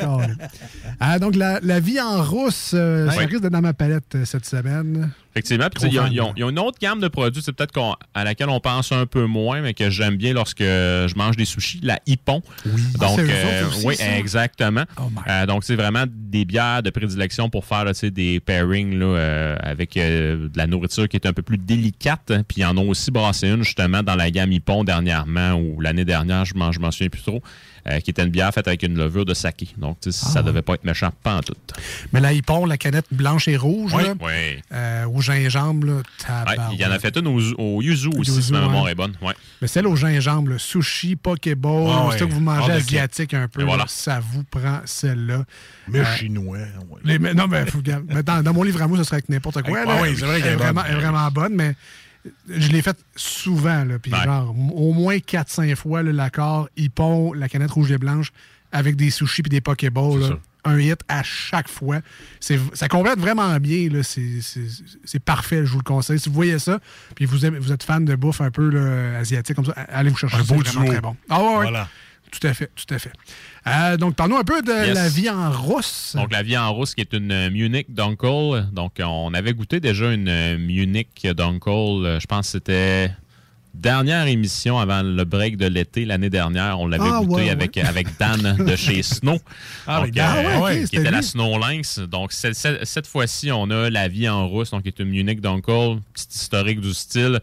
Ah, donc, la, la vie en rousse, euh, ça risque d'être dans ma palette euh, cette semaine. Effectivement. Ils ont- ils ont, ils ont une autre gamme de produits, c'est peut-être à laquelle on pense un peu moins, mais que j'aime bien lorsque je mange des sushis, la Hippon. Oui. Ah, Donc, euh, aussi, oui, ça? Oh exactement. Euh, donc, c'est vraiment des bières de prédilection pour faire là, des pairings là, euh, avec de la nourriture qui est un peu plus délicate. Puis, ils en ont aussi brassé une justement dans la gamme Hippon dernièrement ou l'année dernière, je m'en souviens plus trop, euh, qui était une bière faite avec une levure de saké. Donc, tu sais, Ah. ça devait pas être méchant, pas en tout. Mais la Hippon, la canette blanche et rouge, Oui, là, oui. euh, au gingembre, là, Ouais, il y en a fait une au, au yuzu aussi, Yuzu, si ma mémoire ouais. est bonne. Ouais. Mais celle au gingembre, le sushi, pokéball, Ah ouais. c'est ça que vous mangez asiatique un peu, Et voilà. là, ça vous prend celle-là. Mais Euh, chinois. ouais. les- mais non, mais, faut, regarde, mais dans, dans mon livre à moi, ce serait avec n'importe quoi. Ah là. oui, c'est vrai qu'elle elle, est est vraiment, bonne. elle est vraiment bonne, mais je l'ai faite souvent, là, puis Ouais. genre au moins 4-5 fois, l'accord Hippon, la canette rouge et blanche, avec des sushis puis des pokéballs. Un hit à chaque fois. Ça complète vraiment bien. C'est parfait, je vous le conseille. Si vous voyez ça, puis vous, aimez- vous êtes fan de bouffe un peu là, asiatique comme ça, allez vous chercher Un beau duo. très bon. Ah ouais, ouais. Voilà. Tout à fait, tout à fait. Euh, donc, parlons un peu de Yes. la vie en rousse. Donc, la vie en rousse, qui est une Munich Dunkel. Donc, on avait goûté déjà une Munich Dunkel. Je pense que c'était dernière émission avant le break de l'été l'année dernière. On l'avait Ah, goûté ouais, ouais. avec, avec Dan de chez Snow. Ah, Donc, Dan. euh, Ah ouais, qui était la. Snow Lynx. Donc, cette fois-ci, on a la vie en rousse, donc qui est une Munich Dunkel, petite historique du style.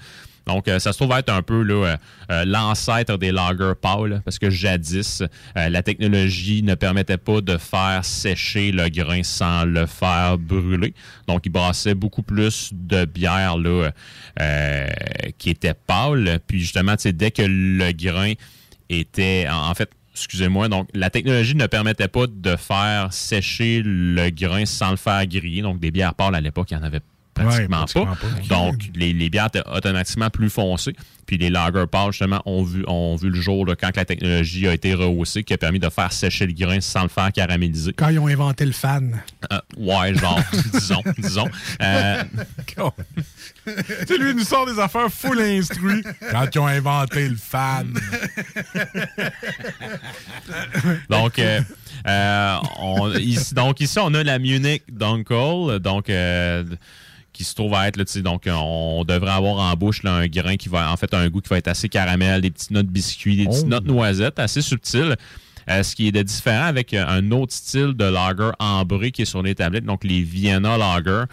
Donc, euh, ça se trouve être un peu euh, euh, l'ancêtre des lager pâles, parce que jadis, euh, la technologie ne permettait pas de faire sécher le grain sans le faire brûler. Donc, ils brassaient beaucoup plus de bière là, euh, qui était pâle. Puis, justement, dès que le grain était, en fait, excusez-moi, donc la technologie ne permettait pas de faire sécher le grain sans le faire griller. Donc, des bières pâles à l'époque, il n'y en avait pratiquement, Ouais, pratiquement pas. pas. Donc, les, les bières étaient automatiquement plus foncées. Puis les lager pâles, justement, ont vu, ont vu le jour là, quand la technologie a été rehaussée, qui a permis de faire sécher le grain sans le faire caraméliser. Quand ils ont inventé le fan. Euh, ouais, genre, disons, disons. Euh, tu lui, il nous sort des affaires full instruits quand ils ont inventé le fan. Donc, euh, euh, on- ici, donc, ici, on a la Munich Dunkel, donc, euh, qui se trouve à être, là, tu sais, donc, on devrait avoir en bouche là, un grain qui va, en fait, un goût qui va être assez caramel, des petites notes biscuits, des petites Oh. notes noisettes, assez subtiles. Euh, ce qui est de différent avec euh, un autre style de lager ambré qui est sur les tablettes, donc les Vienna Lager.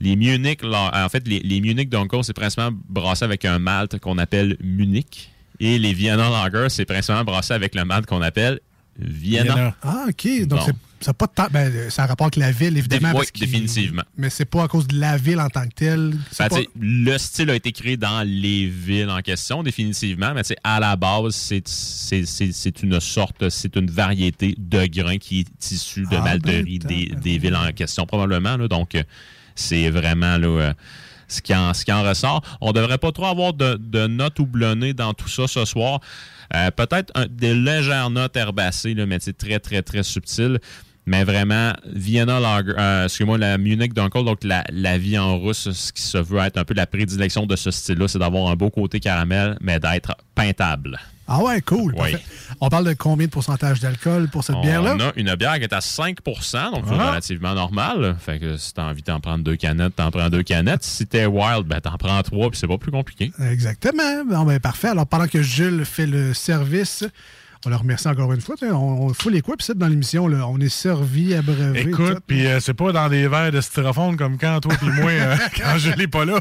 Les Munich, la- en fait, les, les Munich Dunkel, c'est principalement brassé avec un malt qu'on appelle Munich. Et les Vienna Lager, c'est principalement brassé avec le malt qu'on appelle Vienna. Ah, OK. Donc, Bon. c'est- ça pas de temps. Ben, ça a rapport avec la ville, évidemment. Oui, définitivement. Mais c'est pas à cause de la ville en tant que telle. Ben, pas- Le style a été créé dans les villes en question, définitivement, mais à la base, c'est- une sorte, c'est une variété de grains qui est issue de Ah, malterie ben, des, des villes en question, probablement. là. donc, c'est vraiment là, euh, ce, qui en, ce qui en ressort. On devrait pas trop avoir de, de notes houblonnées dans tout ça ce soir. Euh, Peut-être des légères notes herbacées, là, mais c'est très, très, très subtil. Mais vraiment, Vienna Lager, euh, excusez-moi, la Munich Dunkel, donc la, la vie en russe, ce qui se veut être un peu la prédilection de ce style-là, c'est d'avoir un beau côté caramel, mais d'être peintable. Ah ouais, cool. Oui. On parle de combien de pourcentage d'alcool pour cette bière-là? On a une bière qui est à 5% donc c'est Ah. relativement normal. Fait que si t'as envie d'en prendre deux canettes, t'en prends deux canettes. Si t'es wild, ben t'en prends trois, puis c'est pas plus compliqué. Exactement. Bon, ben, parfait. Alors, pendant que Jules fait le service, on le remercie encore une fois. On, on fout les coups, puis c'est dans l'émission, là, on est servi, abreuvé. Écoute, puis euh, c'est pas dans des verres de styrofoam comme quand toi puis moi, euh, quand je l'ai pas là.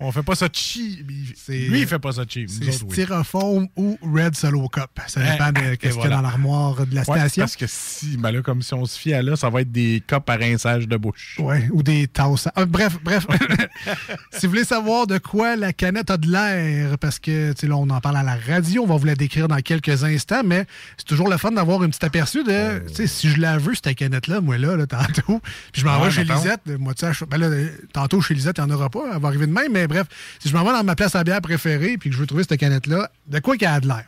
On fait pas ça cheap. Lui, il fait pas ça cheap. C'est oui. styrofoam ou Red Solo Cup. Ça Hein, dépend de ce qu'il y a dans l'armoire de la Ouais, station. parce que si, ben là, comme si on se fie à là, ça va être des copes à rinçage de bouche. Ouais, ou des tasses. Ah, bref, bref. si vous voulez savoir de quoi la canette a de l'air, parce que tu sais, là, on en parle à la radio, on va vous la décrire dans quelques instants, mais c'est toujours le fun d'avoir un petit aperçu de tu sais, si je la veux, cette canette-là, moi là, là tantôt. Puis je m'en Ouais, vais chez. Lisette. Moi, tu sais, ben là, tantôt chez Lisette, il n'y en aura pas, elle va arriver demain, mais bref, si je m'en vais dans ma place à bière préférée puis que je veux trouver cette canette-là, de quoi qu'elle a de l'air?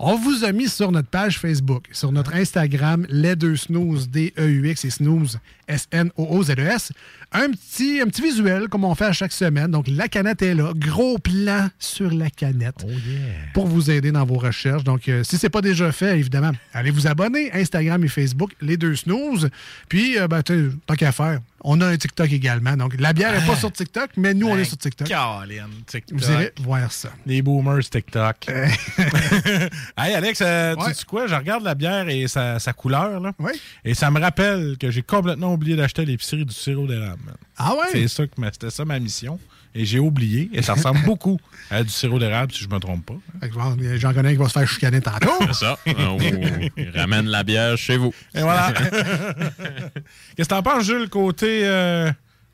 On vous a mis sur notre page Facebook, sur notre Instagram, les deux snooze, D-E-U-X et snooze, S-N-O-O-Z-E-S, E un petit, un petit visuel comme on fait à chaque semaine. Donc, la canette est là. Gros plan sur la canette pour vous aider dans vos recherches. Donc, euh, si ce n'est pas déjà fait, évidemment, allez vous abonner. Instagram et Facebook, les deux snooze. Puis, euh, ben, tant qu'à faire, on a un TikTok également. Donc, la bière n'est pas sur TikTok, mais nous, on est sur TikTok. Caroline, TikTok. Vous irez voir ça. Les boomers TikTok. hey Alex, euh, tu Ouais. sais quoi? Je regarde la bière et sa, sa couleur, là. Oui. Et ça me rappelle que j'ai complètement oublié d'acheter l'épicerie du sirop d'érable. man. Ah ouais? C'est ça que ma- c'était ça ma mission. Et j'ai oublié. Et ça ressemble beaucoup à du sirop d'érable, si je me trompe pas. J'en connais un qui va se faire chicaner tantôt. C'est ça. Oh, il ramène la bière chez vous. Et voilà. Qu'est-ce que t'en penses, Jules, côté euh,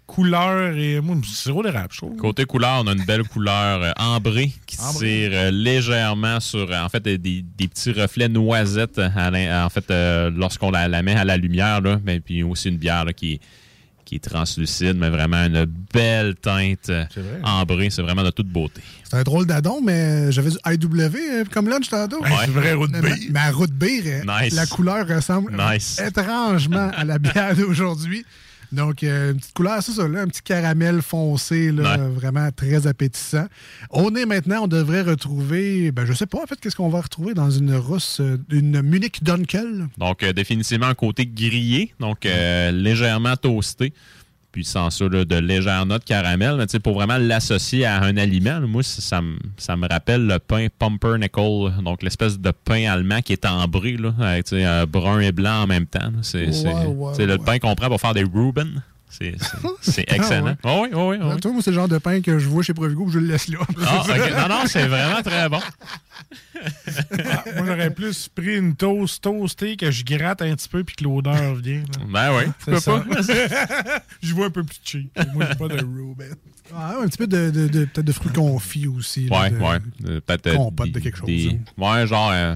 couleur et. Moi, du sirop d'érable, je trouve. Côté couleur, on a une belle couleur euh, ambrée qui Ambrée. tire euh, légèrement sur, en fait, des, petits reflets noisettes, à l'in- en fait, lorsqu'on la, la met à la lumière, là, mais puis aussi une bière là, qui, est- qui est translucide, mais vraiment une belle teinte vrai. ambrée. C'est vraiment de toute beauté. C'est un drôle d'adon, mais j'avais du IW euh, comme lunch tantôt. Ouais, c'est vrai, root Mais- beer. Mais à root beer, euh, Nice. la couleur ressemble Nice. étrangement à la bière d'aujourd'hui. Donc, euh, une petite couleur, c'est ça, là, un petit caramel foncé, là, Ouais. vraiment très appétissant. On est maintenant, on devrait retrouver, ben, je sais pas, en fait, qu'est-ce qu'on va retrouver dans une rousse, euh, une Munich Dunkel? Donc, euh, définitivement un côté grillé, donc euh, légèrement toasté. Puis sans ça, là, de légères notes caramel. Mais tu sais, pour vraiment l'associer à un aliment, là, moi, ça, me- ça me rappelle le pain pumpernickel, donc l'espèce de pain allemand qui est ambré, là, avec euh, brun et blanc en même temps. là. C'est Ouais, ouais, le pain qu'on prend pour faire des Reuben. C'est c'est- excellent. Ah oui, oui, oui. Euh, Toi, moi, c'est le genre de pain que je vois chez Provigo, je le laisse là. Ah. Non, non, c'est vraiment très bon. Ah, moi, j'aurais plus pris une toast toastée que je gratte un petit peu puis que l'odeur vient. là. Ben oui, pourquoi ça. pas? je vois un peu plus cheap. Moi, j'ai pas de Reuben. Ah, un petit peu de, de, de- peut-être de fruits confits aussi. là, Ouais, de- ouais. Peut-être, euh, compote de des- quelque chose, des- ouais, genre euh,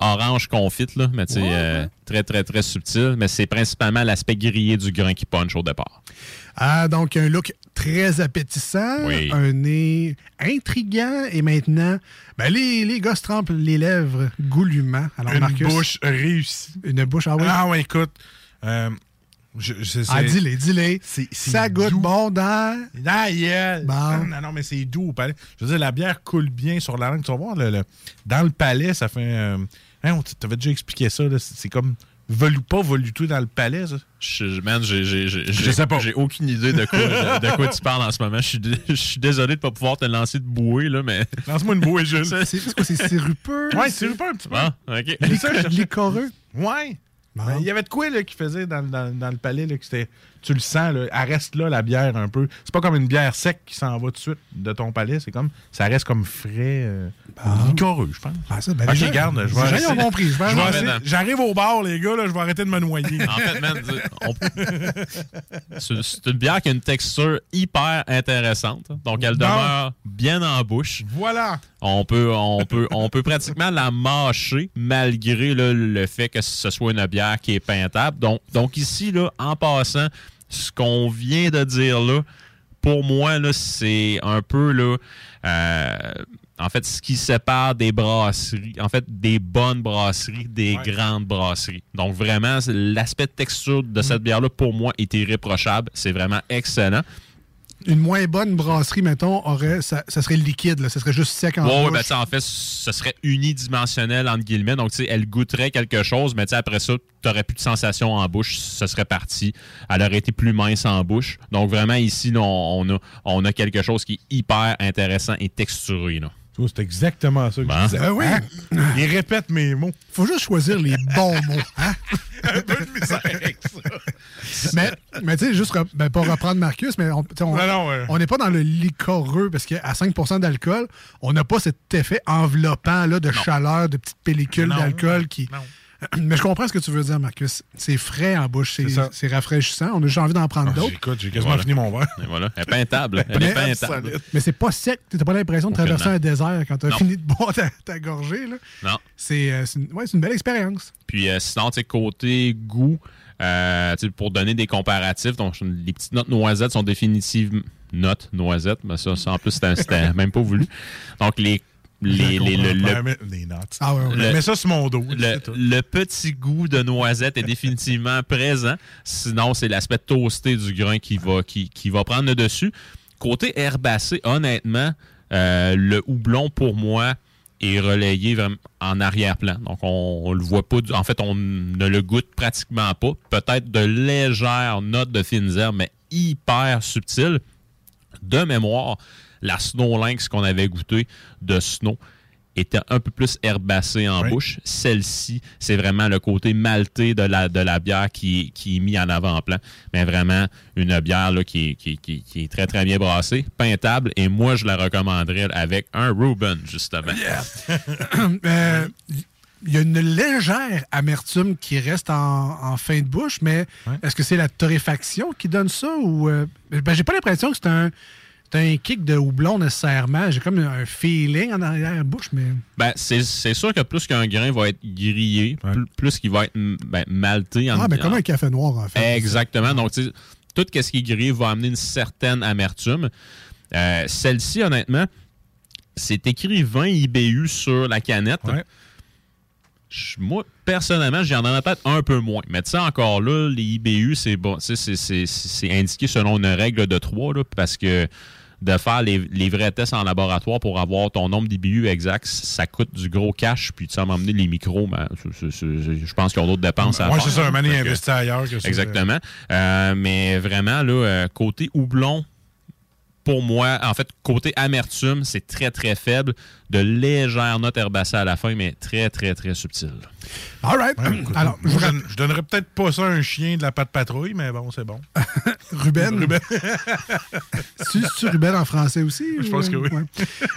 orange confite, là, mais tu sais, euh, très, très, très subtil. Mais c'est principalement l'aspect grillé du grain qui punch au départ. Ah, donc un look très appétissant, Oui. un nez intriguant et maintenant, ben, les, les gars se trempent les lèvres goulûment. Alors, Une Marcus, bouche réussie. Une bouche, ah oui? Ah ouais, écoute. euh, je, je- Ah, dis-les, dis-les. c'est Ça goûte doux. bon dans... Ah, yeah. Bon. Non, non, mais c'est doux au palais. Je veux dire, la bière coule bien sur la langue. Tu vas voir, le- le- dans le palais, ça fait. Euh, hein, on t'avait déjà expliqué ça. là, C'est c'est comme velu, pas velouté dans le palais, ça. Je, man, j'ai, j'ai, j'ai- Je sais pas. J'ai aucune idée de quoi, de, de quoi tu parles en ce moment. Je suis, dé- je suis désolé de ne pas pouvoir te lancer de bouée, là, mais. Lance-moi une bouée, Jules. C'est c'est quoi, c'est sirupeux? Ouais, c'est pas un petit peu. Ah, ok. Licoreux? Ouais. Mais Il y avait de quoi là, qui faisait dans, dans- dans le palais, là, que c'était. Tu le sens, là, elle reste là, la bière, un peu. C'est pas comme une bière sec qui s'en va tout de suite de ton palais. C'est comme. Ça reste comme frais. Euh, liquoreux, je pense. Ah, ça, ben, ok, garde, je vais gens, arrêter- ils ont compris. Je vais je vais arrêter. essayer- J'arrive au bar, les gars, là, je vais arrêter de me noyer. En fait, man, on- c'est une bière qui a une texture hyper intéressante. Donc, elle Bon. demeure bien en bouche. Voilà. On peut, on peut, on peut pratiquement la mâcher malgré là, le fait que ce soit une bière qui est peintable. Donc, donc ici, là, en passant, ce qu'on vient de dire là, pour moi, là, c'est un peu là, euh, en fait, ce qui sépare des brasseries, en fait, des bonnes brasseries, des grandes brasseries. Donc, vraiment, l'aspect de texture de cette bière-là, pour moi, est irréprochable. C'est vraiment excellent. Une moins bonne brasserie, mettons, aurait, ça, ça serait liquide. Là. Ça serait juste sec en ouais, bouche. ben, en fait, ce serait unidimensionnel, entre guillemets. Donc, tu sais, elle goûterait quelque chose, mais tu sais, après ça, tu n'aurais plus de sensation en bouche. Ce serait parti. Elle aurait été plus mince en bouche. Donc, vraiment, ici, on a, on a quelque chose qui est hyper intéressant et texturé. Là. Tu vois, C'est exactement ça que Bon. je disais. Ben oui. Hein? Il répète mes mots. faut juste choisir les bons mots. Hein? Un peu de misère avec ça. mais mais tu sais, juste re- ben, pas reprendre Marcus, mais on Non, non, ouais. n'est pas dans le liquoreux parce qu'à 5% d'alcool, on n'a pas cet effet enveloppant là, de chaleur, de petites pellicules Non, d'alcool qui. Mais je comprends ce que tu veux dire, Marcus. C'est frais en bouche, c'est rafraîchissant. On a juste envie d'en prendre Ah, d'autres. Écoute, j'ai quasiment Voilà. fini mon verre. Et voilà. Elle est peintable. Elle est Mais- peintable. Mais c'est pas sec. T'as pas l'impression de traverser un désert quand t'as Non. fini de boire ta, ta gorgée. là? Non. C'est euh, une, ouais, c'est une belle expérience. Puis euh, sinon, tu côté goût, euh, pour donner des comparatifs, donc les petites notes noisettes sont définitives notes noisettes, mais ça, ça, en plus, c'était c'était même pas voulu. Donc les les, les- le, mais- notes. Ah ouais, ouais. Le- Mets ça sur mon dos. le, c'est petit goût de noisette est définitivement présent. Sinon, c'est l'aspect toasté du grain qui va, qui, qui va prendre le dessus. Côté herbacé, honnêtement, euh, le houblon, pour moi, est relayé en arrière-plan. Donc, on, on le voit pas. du- En fait, on ne le goûte pratiquement pas. Peut-être de légères notes de fines herbes, mais hyper subtiles. De mémoire, la Snow Lynx qu'on avait goûté de Snow était un peu plus herbacée en bouche. Celle-ci, c'est vraiment le côté maltais de la, de la bière qui, est- qui est mis en avant-plan. Mais vraiment, une bière là, qui, est, qui, qui- qui est très, très bien brassée, peintable. Et moi, je la recommanderais avec un Reuben, justement. Euh, Il y a une légère amertume qui reste en, en fin de bouche, mais est-ce que c'est la torréfaction qui donne ça ou. euh, ben, j'ai pas l'impression que c'est un, c'est un kick de houblon nécessairement. J'ai comme un feeling en arrière-bouche, mais. Ben, c'est sûr que plus qu'un grain va être grillé, plus, plus qu'il va être ben, malté. en- Ah, ben comme en- un café noir, en fait. Exactement. Donc, tout ce qui est grillé va amener une certaine amertume. Euh, Celle-ci, honnêtement, c'est écrit 20 IBU sur la canette. Moi, personnellement, j'en ai peut-être un peu moins. Mais tu sais, encore là, les IBU, c'est bon, c'est- indiqué selon une règle de 3, là, parce que de faire les, les vrais tests en laboratoire pour avoir ton nombre d'IBU exact, ça coûte du gros cash. Puis tu sais, m'emmener les micros, ben, je pense qu'ils ont d'autres dépenses à faire. c'est ça, un manier ailleurs que. Exactement. Euh, mais vraiment, là, euh, côté houblon, pour moi, en fait, côté amertume, c'est très, très faible. De légères notes herbacées à la fin, mais très, très, très subtiles. All right. Alors, je je, rappelle- donne- je donnerais peut-être pas ça à un chien de la patte patrouille, mais bon, c'est bon. Ruben? Ruben. Tu tu Ruben en français aussi? Je ou, pense que euh, oui. ouais.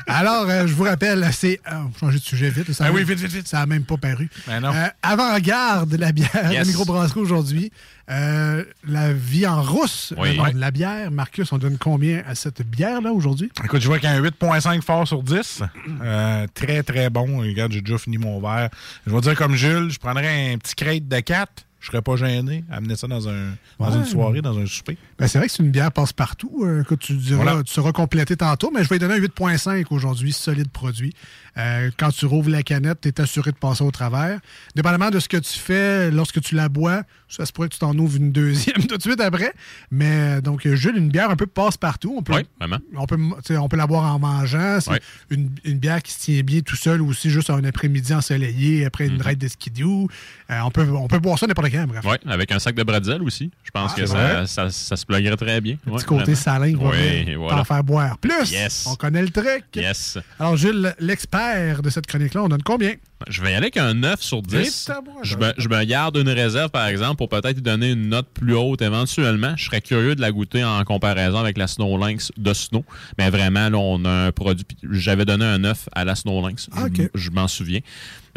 Alors, euh, je vous rappelle, c'est. ah, on va changer de sujet vite. Ça a Ah oui, même- vite, vite, vite. Ça n'a même pas paru. Ben. Euh, Avant-garde de la bière, la Yes. microbrasserie aujourd'hui. Euh, la vie en rousse, Oui. le de la bière. Marcus, on donne combien à cette bière-là aujourd'hui? Écoute, je vois qu'il y a un 8.5 fort sur 10. Euh, très, très bon. Regarde, j'ai déjà fini mon verre. Je vais dire comme Jules, je prendrais un petit crate de 4. Je serais pas gêné. Amener ça dans, un, dans Ouais. une soirée, dans un souper. Ben, c'est vrai que c'est une bière passe-partout. euh, que tu, diras, Voilà. tu seras complété tantôt, mais je vais donner un 8.5 aujourd'hui, solide produit. Euh, quand tu rouvres la canette, tu es assuré de passer au travers. Dépendamment de ce que tu fais, lorsque tu la bois, ça se pourrait que tu t'en ouvres une deuxième tout de suite après. Mais euh, donc, Jules, une bière un peu passe-partout. On peut, Oui, vraiment. on peut, on peut la boire en mangeant. C'est Ouais. une, une bière qui se tient bien tout seul ou aussi juste un après-midi ensoleillé après une raide de skidoo. Euh, on, peut, on peut boire ça n'importe bref. Oui, avec un sac de bretzel aussi. Je pense Ah, que ça, ça, ça se pluguerait très bien. Ouais, petit côté salin va Oui, voilà. t'en faire boire. Plus, Yes. on connaît le truc. Yes. Alors, Gilles, l'expert de cette chronique-là, on donne combien? Je vais y aller avec un 9 sur 10. Et tabarouette. Je me, je me garde une réserve, par exemple, pour peut-être donner une note plus haute éventuellement. Je serais curieux de la goûter en comparaison avec la Snow Lynx de Snow. Mais vraiment, là, on a un produit. J'avais donné un 9 à la Snow Lynx. Ah, Je- Je, m'en souviens.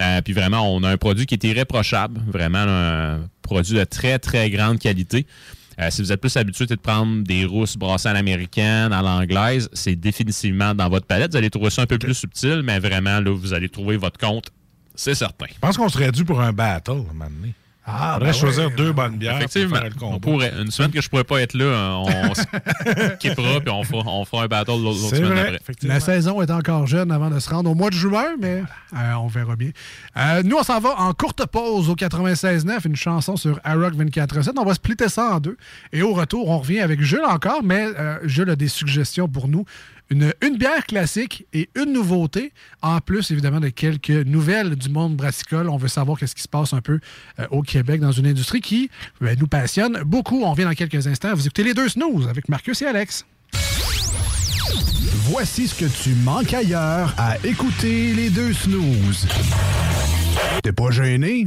Euh, puis vraiment, on a un produit qui est irréprochable. Vraiment, un produit de très, très grande qualité. Euh, si vous êtes plus habitué de prendre des rousses brassées à l'américaine, à l'anglaise, c'est définitivement dans votre palette. Vous allez trouver ça un peu plus subtil, mais vraiment, là, vous allez trouver votre compte. C'est certain. Je pense qu'on serait dû pour un battle, à un moment donné. Ah, Faudrait ben choisir ouais. deux bonnes bières Effectivement. pour faire le combat. On pourrait. Une semaine que je pourrais pas être là, on se quittera puis on fera, on fera un battle l'autre semaine vrai. après. La saison est encore jeune avant de se rendre au mois de juin, mais euh, on verra bien. Euh, nous, on s'en va en courte pause au 96.9, une chanson sur iRock 24.7. On va splitter ça en deux. Et au retour, on revient avec Jules encore, mais euh, Jules a des suggestions pour nous. Une, bière classique et une nouveauté, en plus évidemment de quelques nouvelles du monde brassicole. On veut savoir qu'est-ce qui se passe un peu euh, au Québec dans une industrie qui ben, nous passionne beaucoup. On revient dans quelques instants. Vous écoutez les deux snooze avec Marcus et Alex. Voici ce que tu manques ailleurs à écouter les deux snooze. T'es pas gêné?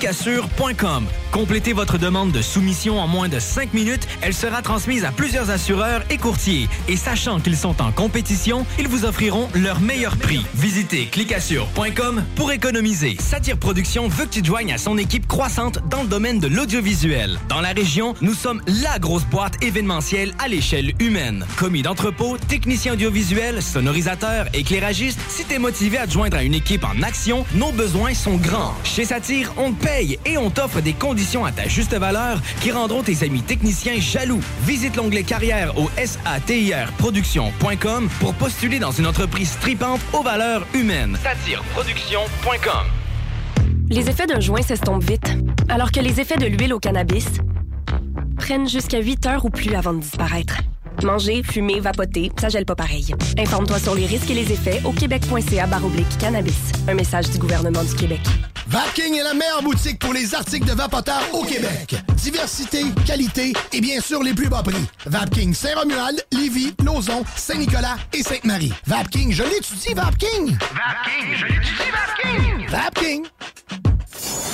Clicassure.com. Complétez votre demande de soumission en moins de 5 minutes. Elle sera transmise à plusieurs assureurs et courtiers. Et sachant qu'ils sont en compétition, ils vous offriront leur meilleur prix. Visitez clicassure.com pour économiser. Satire Productions veut que tu joignes à son équipe croissante dans le domaine de l'audiovisuel. Dans la région, nous sommes la grosse boîte événementielle à l'échelle humaine. Commis d'entrepôt, technicien audiovisuel, sonorisateur, éclairagiste, si t'es motivé à joindre à une équipe en action, nos besoins sont grands. Chez Satire, on te et on t'offre des conditions à ta juste valeur qui rendront tes amis techniciens jaloux. Visite l'onglet carrière au satirproduction.com pour postuler dans une entreprise tripante aux valeurs humaines. Satireproduction.com Les effets d'un joint s'estompent vite, alors que les effets de l'huile au cannabis prennent jusqu'à 8 heures ou plus avant de disparaître. Manger, fumer, vapoter, ça gèle pas pareil. Informe-toi sur les risques et les effets au québec.ca baroblique cannabis. Un message du gouvernement du Québec. Vapking est la meilleure boutique pour les articles de vapoteurs au Québec. Diversité, qualité et bien sûr les plus bas prix. Vapking Saint-Romuald, Lévis, Lauson, Saint-Nicolas et Sainte-Marie. Vapking, je l'étudie, Vapking! Vapking, je l'étudie, Vapking! Vapking!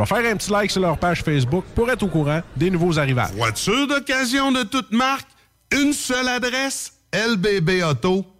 vais faire un petit like sur leur page Facebook pour être au courant des nouveaux arrivages. Voiture d'occasion de toute marque, une seule adresse, lbbauto.com.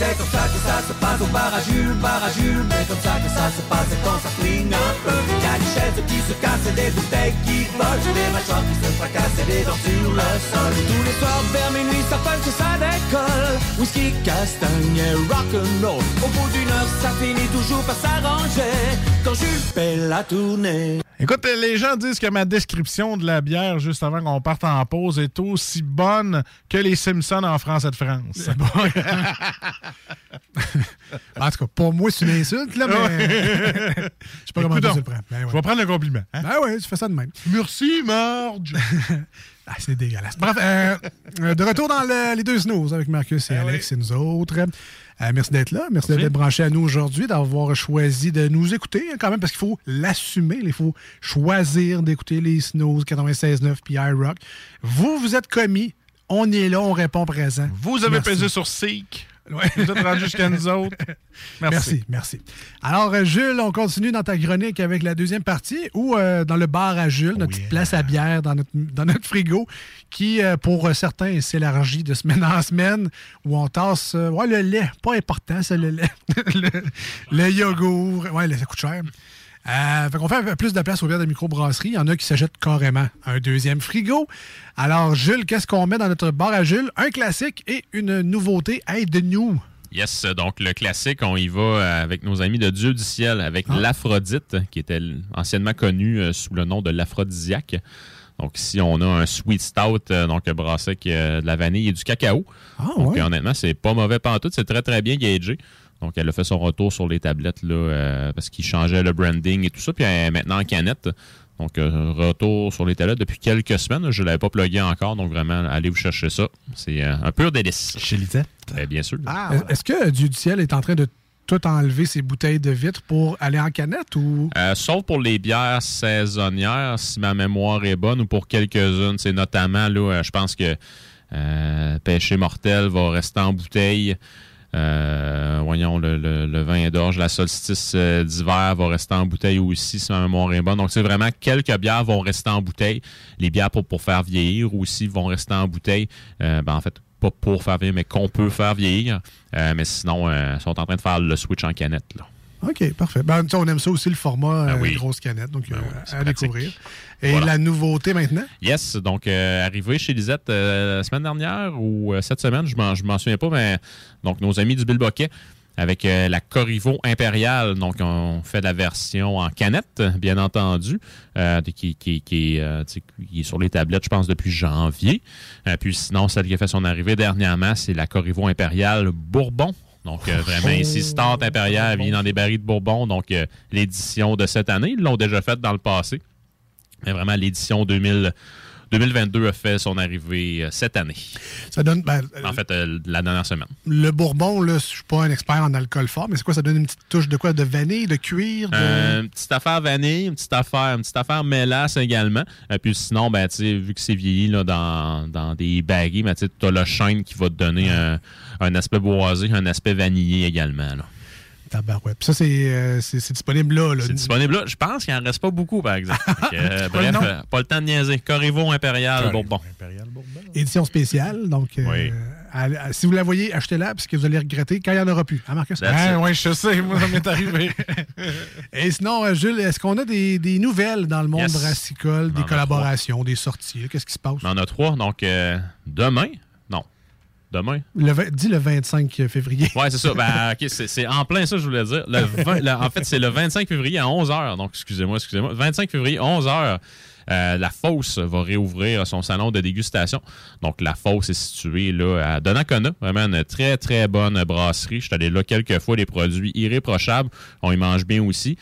C'est comme ça que ça se passe au bar à Jules, bar à Jules Mais comme ça que ça se passe quand ça flingue un peu. Y a des chaises qui se cassent et des bouteilles qui volent. Des mâchoires qui se fracassent et des dents sur le sol. Tous les soirs vers minuit ça punch ça décolle. Whisky, castagne et rock'n'roll. Au bout d'une heure ça finit toujours par s'arranger. Quand Jules fait la tournée Écoute, les gens disent que ma description de la bière juste avant qu'on parte en pause est aussi bonne que les Simpsons en France et de France. en tout cas, pour moi, c'est une insulte, là, mais. Je sais pas comment tu le prends. Ben Je vais prendre le compliment. hein? Ben ouais, tu fais ça de même. Merci, Marge. Ah, c'est dégueulasse. Bref, euh, euh, de retour dans le- les deux snooze avec Marcus et Alex et nous autres. Euh, merci d'être là. Merci, d'être branché à nous aujourd'hui, d'avoir choisi de nous écouter hein, quand même, parce qu'il faut l'assumer. Il faut choisir d'écouter les snooze 96.9 puis iRock. Vous, vous êtes commis. On est là, on répond présent. Vous avez Merci. pesé sur Seek. Ouais. Vous êtes rendu jusqu'à nous autres. Merci. Merci, merci. Alors, euh, Jules, on continue dans ta chronique avec la deuxième partie ou euh, dans le bar à Jules, notre petite place à bière dans notre, dans notre frigo, qui, euh, pour certains, s'élargit de semaine en semaine, où on tasse euh, ouais, le lait. Pas important, ça, le lait. le, le yogourt. Ouais, ça coûte cher. Euh, fait qu'on fait un peu plus de place au verre de microbrasserie. Il y en a qui s'achètent carrément un deuxième frigo. Alors, Jules, qu'est-ce qu'on met dans notre bar à Jules? Un classique et une nouveauté. Hey, de new. Yes, donc le classique, on y va euh, avec nos amis de Dieu du ciel, avec l'Aphrodite, qui était anciennement connu euh, sous le nom de l'Aphrodisiaque. Donc ici, on a un sweet stout, euh, donc brassé avec euh, de la vanille et du cacao. donc euh, honnêtement, c'est pas mauvais pantoute, c'est très très bien gagé. Donc elle a fait son retour sur les tablettes là, euh, parce qu'il changeait le branding et tout ça, puis elle est maintenant en canette. Donc, euh, retour sur les tablettes depuis quelques semaines. Je ne l'avais pas plugué encore, donc vraiment, allez vous chercher ça. C'est euh, un pur délice. Chez Lisette? bien sûr. Est-ce que Dieu du ciel est en train de tout enlever ses bouteilles de vitre pour aller en canette ou? Euh, sauf pour les bières saisonnières, si ma mémoire est bonne, ou pour quelques-unes. C'est notamment, là, euh, je pense que euh, Péché mortel va rester en bouteille. Euh, voyons, le, le- le vin d'orge, la solstice euh, d'hiver va rester en bouteille aussi, si ma mémoire est bonne. Donc, c'est vraiment quelques bières vont rester en bouteille. Les bières pour, pour faire vieillir aussi vont rester en bouteille. Euh, ben, en fait, pas pour faire vieillir, mais qu'on peut faire vieillir. Mais sinon, ils sont en train de faire le switch en canette. Là. OK, parfait. Ben, on aime ça aussi, le format Ah euh, grosse canette, donc euh, c'est à pratique. découvrir. Et Voilà. la nouveauté maintenant? Yes, donc euh, arrivé chez Lisette euh, la semaine dernière ou euh, cette semaine, je je m'en souviens pas, mais donc nos amis du Bill Boquet avec euh, la Corriveau Impériale. Donc, on fait la version en canette, bien entendu, euh, qui, qui- qui est, euh, qui sur les tablettes, je pense, depuis janvier. Euh, puis sinon, celle qui a fait son arrivée dernièrement, c'est la Corriveau Impériale Bourbon. Donc, euh, vraiment ici, Start Impériale vient dans des barils de Bourbon. Donc, euh, l'édition de cette année, ils l'ont déjà faite dans le passé. Mais vraiment, l'édition 2000 2022 a fait son arrivée euh, cette année. Ça donne. ben, En fait, euh, la dernière semaine. le bourbon, là, je suis pas un expert en alcool fort, mais c'est quoi? Ça donne une petite touche de quoi? De vanille, de cuir? De... Euh, une petite affaire vanille, une petite affaire, une petite affaire mélasse également. Et puis sinon, ben, vu que c'est vieilli là, dans, dans des barils, ben, tu as le chêne qui va te donner un, un aspect boisé, un aspect vanillé également. Là. Tabarouette. Ça, c'est euh, disponible là. là. C'est disponible là. Je pense qu'il n'en reste pas beaucoup, par exemple. Euh, le bref, euh, pas le temps de niaiser. Corriveau Impérial Bourbon. Édition spéciale. Donc, euh, Oui. à- à- si vous la voyez, achetez-la, parce que vous allez regretter quand il n'y en aura plus. Hein, Marcus? It. oui, je sais, moi, ça m'est arrivé. Et sinon, Jules, est-ce qu'on a des, des nouvelles dans le monde Yes. brassicole, des collaborations, des sorties? Qu'est-ce qui se passe? On en a trois. Donc, demain, demain, Le, dis le 25 février. Ouais, c'est ça. Ben, c'est en plein ça, je voulais dire. Le en fait, c'est le 25 février à 11h. Donc, excusez-moi, excusez-moi. 25 février, 11h. euh, la Fosse va réouvrir son salon de dégustation. Donc, la Fosse est située là, à Donnacona. Vraiment une très, très bonne brasserie. Je suis allé là quelques fois. Les produits irréprochables. On y mange bien aussi.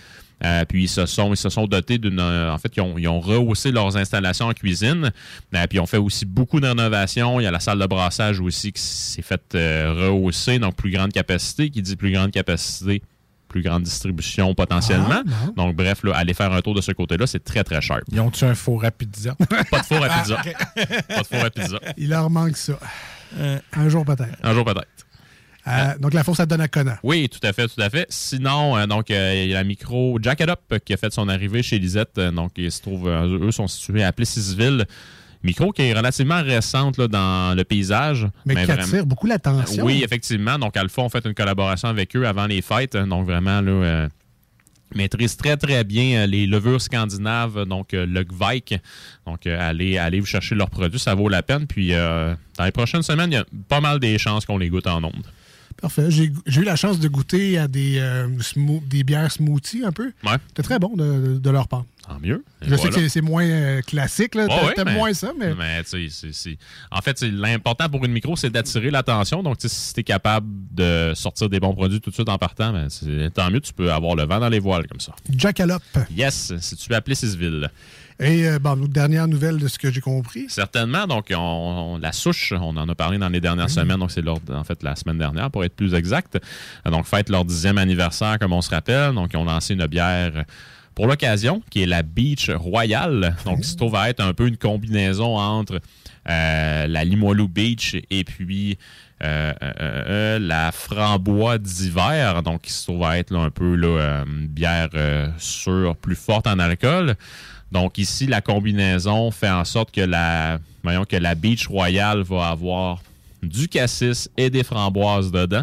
Euh, puis ils se sont ils se sont dotés d'une euh, en fait ils ont, ils ont rehaussé leurs installations en cuisine. Euh, puis ils ont fait aussi beaucoup de rénovations il y a la salle de brassage aussi qui s'est faite euh, rehausser donc plus grande capacité. Qui dit plus grande capacité plus grande distribution potentiellement. Ah, donc bref là, aller faire un tour de ce côté là c'est très très cher. Ils ont-tu un four à pizza? pas de four à pizza. Ah, ok. pas de four à pizza. Il leur manque ça. Un jour peut-être. un jour peut-être Euh, donc, la fosse à Donnacona. Oui, tout à fait, tout à fait. Sinon, euh, donc, euh, il y a la micro Jack It Up qui a fait son arrivée chez Lisette. Donc, ils se trouvent, eux sont situés à Plessisville. Micro qui est relativement récente là, dans le paysage. Mais, qui vraiment- attire beaucoup l'attention. Oui, effectivement. Donc, Alpha ont fait une collaboration avec eux avant les fêtes. Donc, vraiment, là, maîtrise très, très bien les levures scandinaves, donc euh, le Gvike. Donc, euh, allez, allez vous chercher leurs produits, ça vaut la peine. Puis, euh, dans les prochaines semaines, il y a pas mal des chances qu'on les goûte en ondes. Parfait. J'ai eu la chance de goûter à des, euh, smo- des bières smoothies un peu. Ouais. C'était très bon de, de leur part. Tant mieux. Et Je sais que c'est- moins euh, classique. là. Mais- moins ça, mais. En fait, l'important pour une micro, c'est d'attirer l'attention. Donc, si tu es capable de sortir des bons produits tout de suite en partant, ben, tant mieux, tu peux avoir le vent dans les voiles comme ça. Jackalope. Yes, si tu veux appeler Sisville. Et euh, bon, notre dernière nouvelle de ce que j'ai compris. Certainement. Donc, on, on- la souche, on en a parlé dans les dernières semaines. Donc, c'est en fait la semaine dernière, pour être plus exact. Donc, fête leur dixième anniversaire, comme on se rappelle. Donc, ils ont lancé une bière pour l'occasion, qui est la Beach Royale. Donc, qui se trouve à être un peu une combinaison entre euh, la Limoilou Beach et puis euh, euh, euh, la Frambois d'hiver. Donc, qui se trouve être un peu là, une bière sûre, plus forte en alcool. Donc ici, la combinaison fait en sorte que la, voyons, que la Beach Royale va avoir du cassis et des framboises dedans.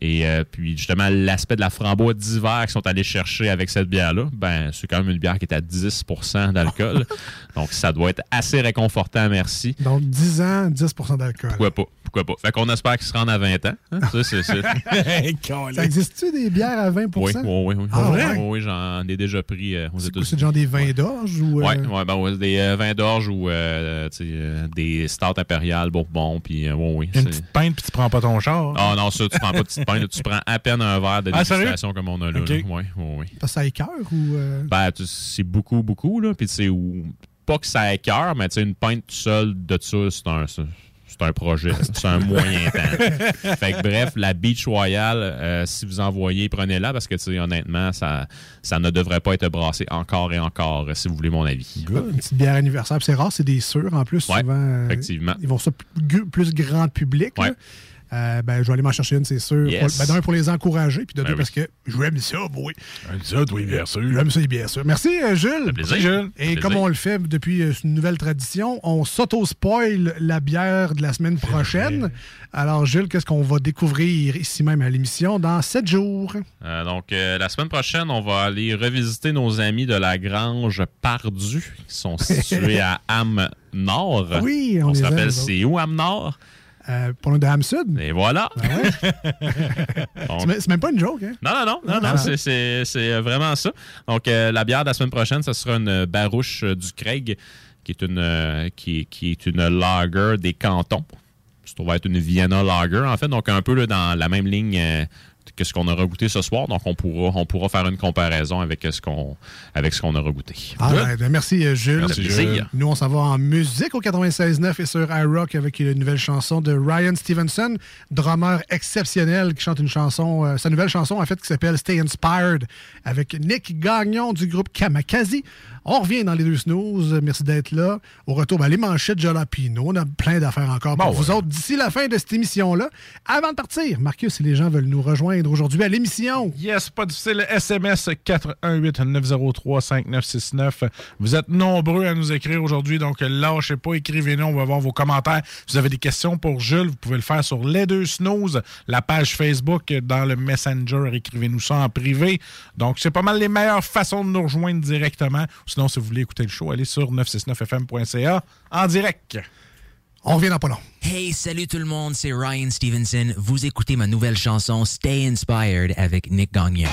Et euh, puis justement, l'aspect de la framboise d'hiver qu'ils sont allés chercher avec cette bière-là, ben c'est quand même une bière qui est à 10% d'alcool. Donc ça doit être assez réconfortant, merci. Donc, 10 ans, 10% d'alcool. Pourquoi pas? Pourquoi pas? Fait qu'on espère qu'ils se rendent à 20 ans. hein. Ça, c'est- c'est- Ça existe-tu des bières à 20 Oui, oui, oui. oui. Ah, Oui, oui, oui, j'en ai déjà pris euh, aux États-Unis. C'est genre des vins d'orge ou. euh, Ouais, ouais, ben, ouais, des euh, vins d'orge ou euh, euh, des stouts impériales, bourbon, puis euh, oui. Une petite pinte, puis tu prends pas ton char. Ah non, ça, tu prends pas de tu prends à peine un verre de Ah, dégustation comme on a là. Ok. là. Ouais, ouais, ouais. Parce que ça écœure ou. euh, Ben, tu- c'est beaucoup, beaucoup, là. Puis, tu sais, ou- pas que ça écœure, mais tu sais, une pinte tout seul de ça, c'est un. c'est- un projet, c'est un moyen temps. Fait que bref, la Beach Royale, euh, si vous en voyez, prenez-la parce que tu sais, honnêtement, ça, ça ne devrait pas être brassé encore et encore, si vous voulez mon avis. Une petite bière anniversaire. Puis C'est rare, c'est des sûrs en plus. Ouais, souvent, euh, effectivement. Ils vont ça plus, grand public. Ouais. Euh, ben, je vais aller m'en chercher une, c'est sûr. Yes. Pour- ben, D'un, pour les encourager, puis de Ben deux, oui. parce que j'aime ça, oui. Ça, toi, bien sûr. J'aime ça, bien sûr. Merci, euh, Jules. plaisir. Jules. Et Plaisir. comme on le fait depuis euh, une nouvelle tradition, on s'auto-spoil la bière de la semaine prochaine. Alors, Jules, qu'est-ce qu'on va découvrir ici même à l'émission dans sept jours? Euh, donc, euh, la semaine prochaine, on va aller revisiter nos amis de la Grange Pardue, qui sont situés à Ham Nord. Oui, on on les se aime, rappelle, c'est où Ham Nord? Euh, pour le de Ham-Sud. Et voilà. Ben C'est même- C'est même pas une joke, hein? Non, non, non, non, non, Ah. c'est- c'est vraiment ça. Donc, euh, la bière de la semaine prochaine, ce sera une barouche euh, du Craig, qui est une, euh, qui, qui est une lager des cantons. Ça va être une Vienna lager, en fait, donc un peu là, dans la même ligne euh, que ce qu'on aura goûté ce soir. Donc, on pourra, on pourra faire une comparaison avec ce qu'on avec ce qu'on aura goûté. Ah, ouais, ben, merci euh, Jules. Merci, Jules. Euh, Nous, on s'en va en musique au 96.9 et sur iRock avec une nouvelle chanson de Ryan Stevenson, drummer exceptionnel qui chante une chanson, euh, sa nouvelle chanson en fait qui s'appelle Stay Inspired avec Nick Gagnon du groupe Kamakazi. On revient dans les deux snooze. Merci d'être là. Au retour, ben, les manchettes Jalapino. On a plein d'affaires encore pour vous autres d'ici la fin de cette émission-là. Avant de partir, Marcus, si les gens veulent nous rejoindre aujourd'hui à l'émission. Yes, pas difficile. SMS 418-903-5969. Vous êtes nombreux à nous écrire aujourd'hui, donc lâchez pas, écrivez-nous, on va voir vos commentaires. Si vous avez des questions pour Jules, vous pouvez le faire sur Les Deux Snooze, la page Facebook, dans le Messenger. Écrivez-nous ça en privé. Donc, c'est pas mal les meilleures façons de nous rejoindre directement. Sinon, si vous voulez écouter le show, allez sur 969fm.ca en direct. On revient dans. Hey, salut tout le monde, c'est Ryan Stevenson. Vous écoutez ma nouvelle chanson Stay Inspired avec Nick Gagnon.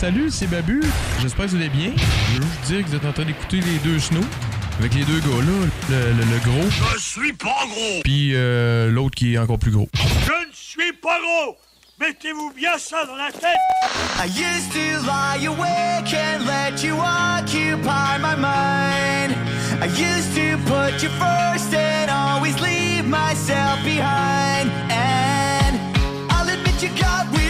Salut, c'est Babu. J'espère que vous allez bien. Je veux juste dire que vous êtes en train d'écouter les deux snows. Avec les deux gars là, le, le- le gros. Je suis pas gros. Puis euh, l'autre qui est encore plus gros. Je ne suis pas gros. Mettez-vous bien ça dans la tête. I used to lie awake and let you occupy my mind. I used to put you first and always leave myself behind. And I'll admit you got real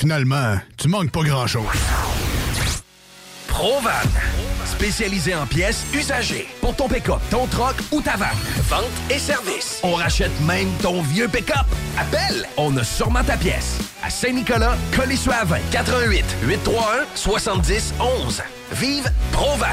Finalement, tu manques pas grand-chose. Provan. Spécialisé en pièces usagées. Pour ton pick-up, ton troc ou ta vanne. Vente et service. On rachète même ton vieux pick-up. Appelle, on a sûrement ta pièce. À Saint-Nicolas, Colissois 20 88 831 70 11. Vive Provan.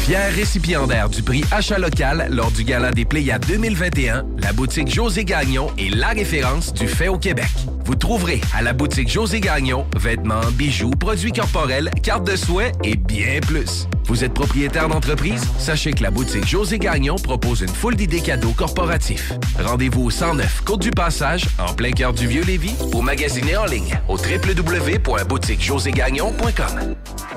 Fier récipiendaire du prix Achat local lors du Gala des Pléiades 2021, la boutique José Gagnon est la référence du fait au Québec. Vous trouverez à la boutique José Gagnon vêtements, bijoux, produits corporels, cartes de souhait et bien plus. Vous êtes propriétaire d'entreprise? Sachez que la boutique José Gagnon propose une foule d'idées cadeaux corporatifs. Rendez-vous au 109 Côte du Passage, en plein cœur du Vieux-Lévis, ou magasinez en ligne au www.boutiquejoségagnon.com.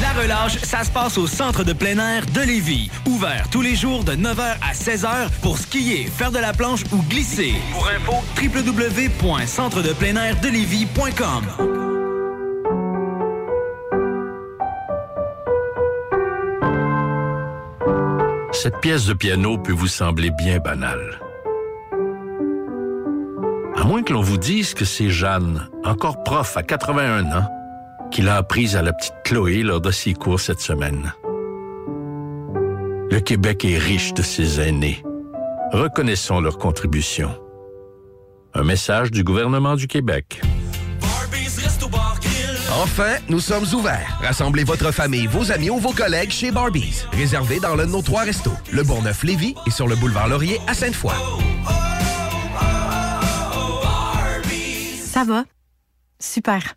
La relâche, ça se passe au centre de plein air de Lévis. Ouvert tous les jours de 9h à 16h pour skier, faire de la planche ou glisser. Pour info, www.centredepleinairdelévis.com. Cette pièce de piano peut vous sembler bien banale. À moins que l'on vous dise que c'est Jeanne, encore prof à 81 ans, qui l'a apprise à la petite Chloé lors de ses cours cette semaine. Le Québec est riche de ses aînés. Reconnaissons leur contribution. Un message du gouvernement du Québec. Enfin, nous sommes ouverts. Rassemblez votre famille, vos amis ou vos collègues chez Barbies. Réservé dans l'un de nos trois restos, le Bourgneuf-Lévis et sur le boulevard Laurier à Sainte-Foy. Ça va? Super.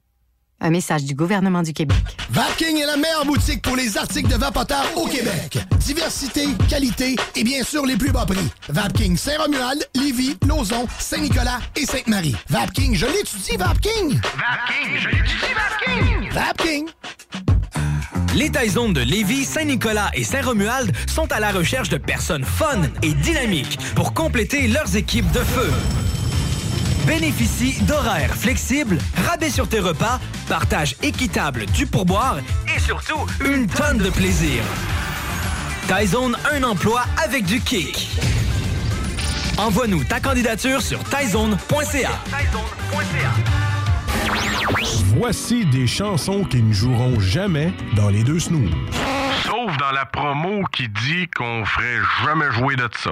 Un message du gouvernement du Québec. Vapking est la meilleure boutique pour les articles de vapoteurs au Québec. Diversité, qualité et bien sûr les plus bas prix. Vapking Saint-Romuald, Lévis, Lauson, Saint-Nicolas et Sainte-Marie. Vapking, je l'étudie, Vapking! Vapking, je l'étudie, Vapking! Vapking! Les Taizones de Lévis, Saint-Nicolas et Saint-Romuald sont à la recherche de personnes fun et dynamiques pour compléter leurs équipes de feu. Bénéficie d'horaires flexibles, rabais sur tes repas, partage équitable du pourboire et surtout une tonne de plaisir. Taizone, un emploi avec du kick. Envoie-nous ta candidature sur taizone.ca. Voici des chansons qui ne joueront jamais dans les deux snooze. Sauf dans la promo qui dit qu'on ferait jamais jouer de ça.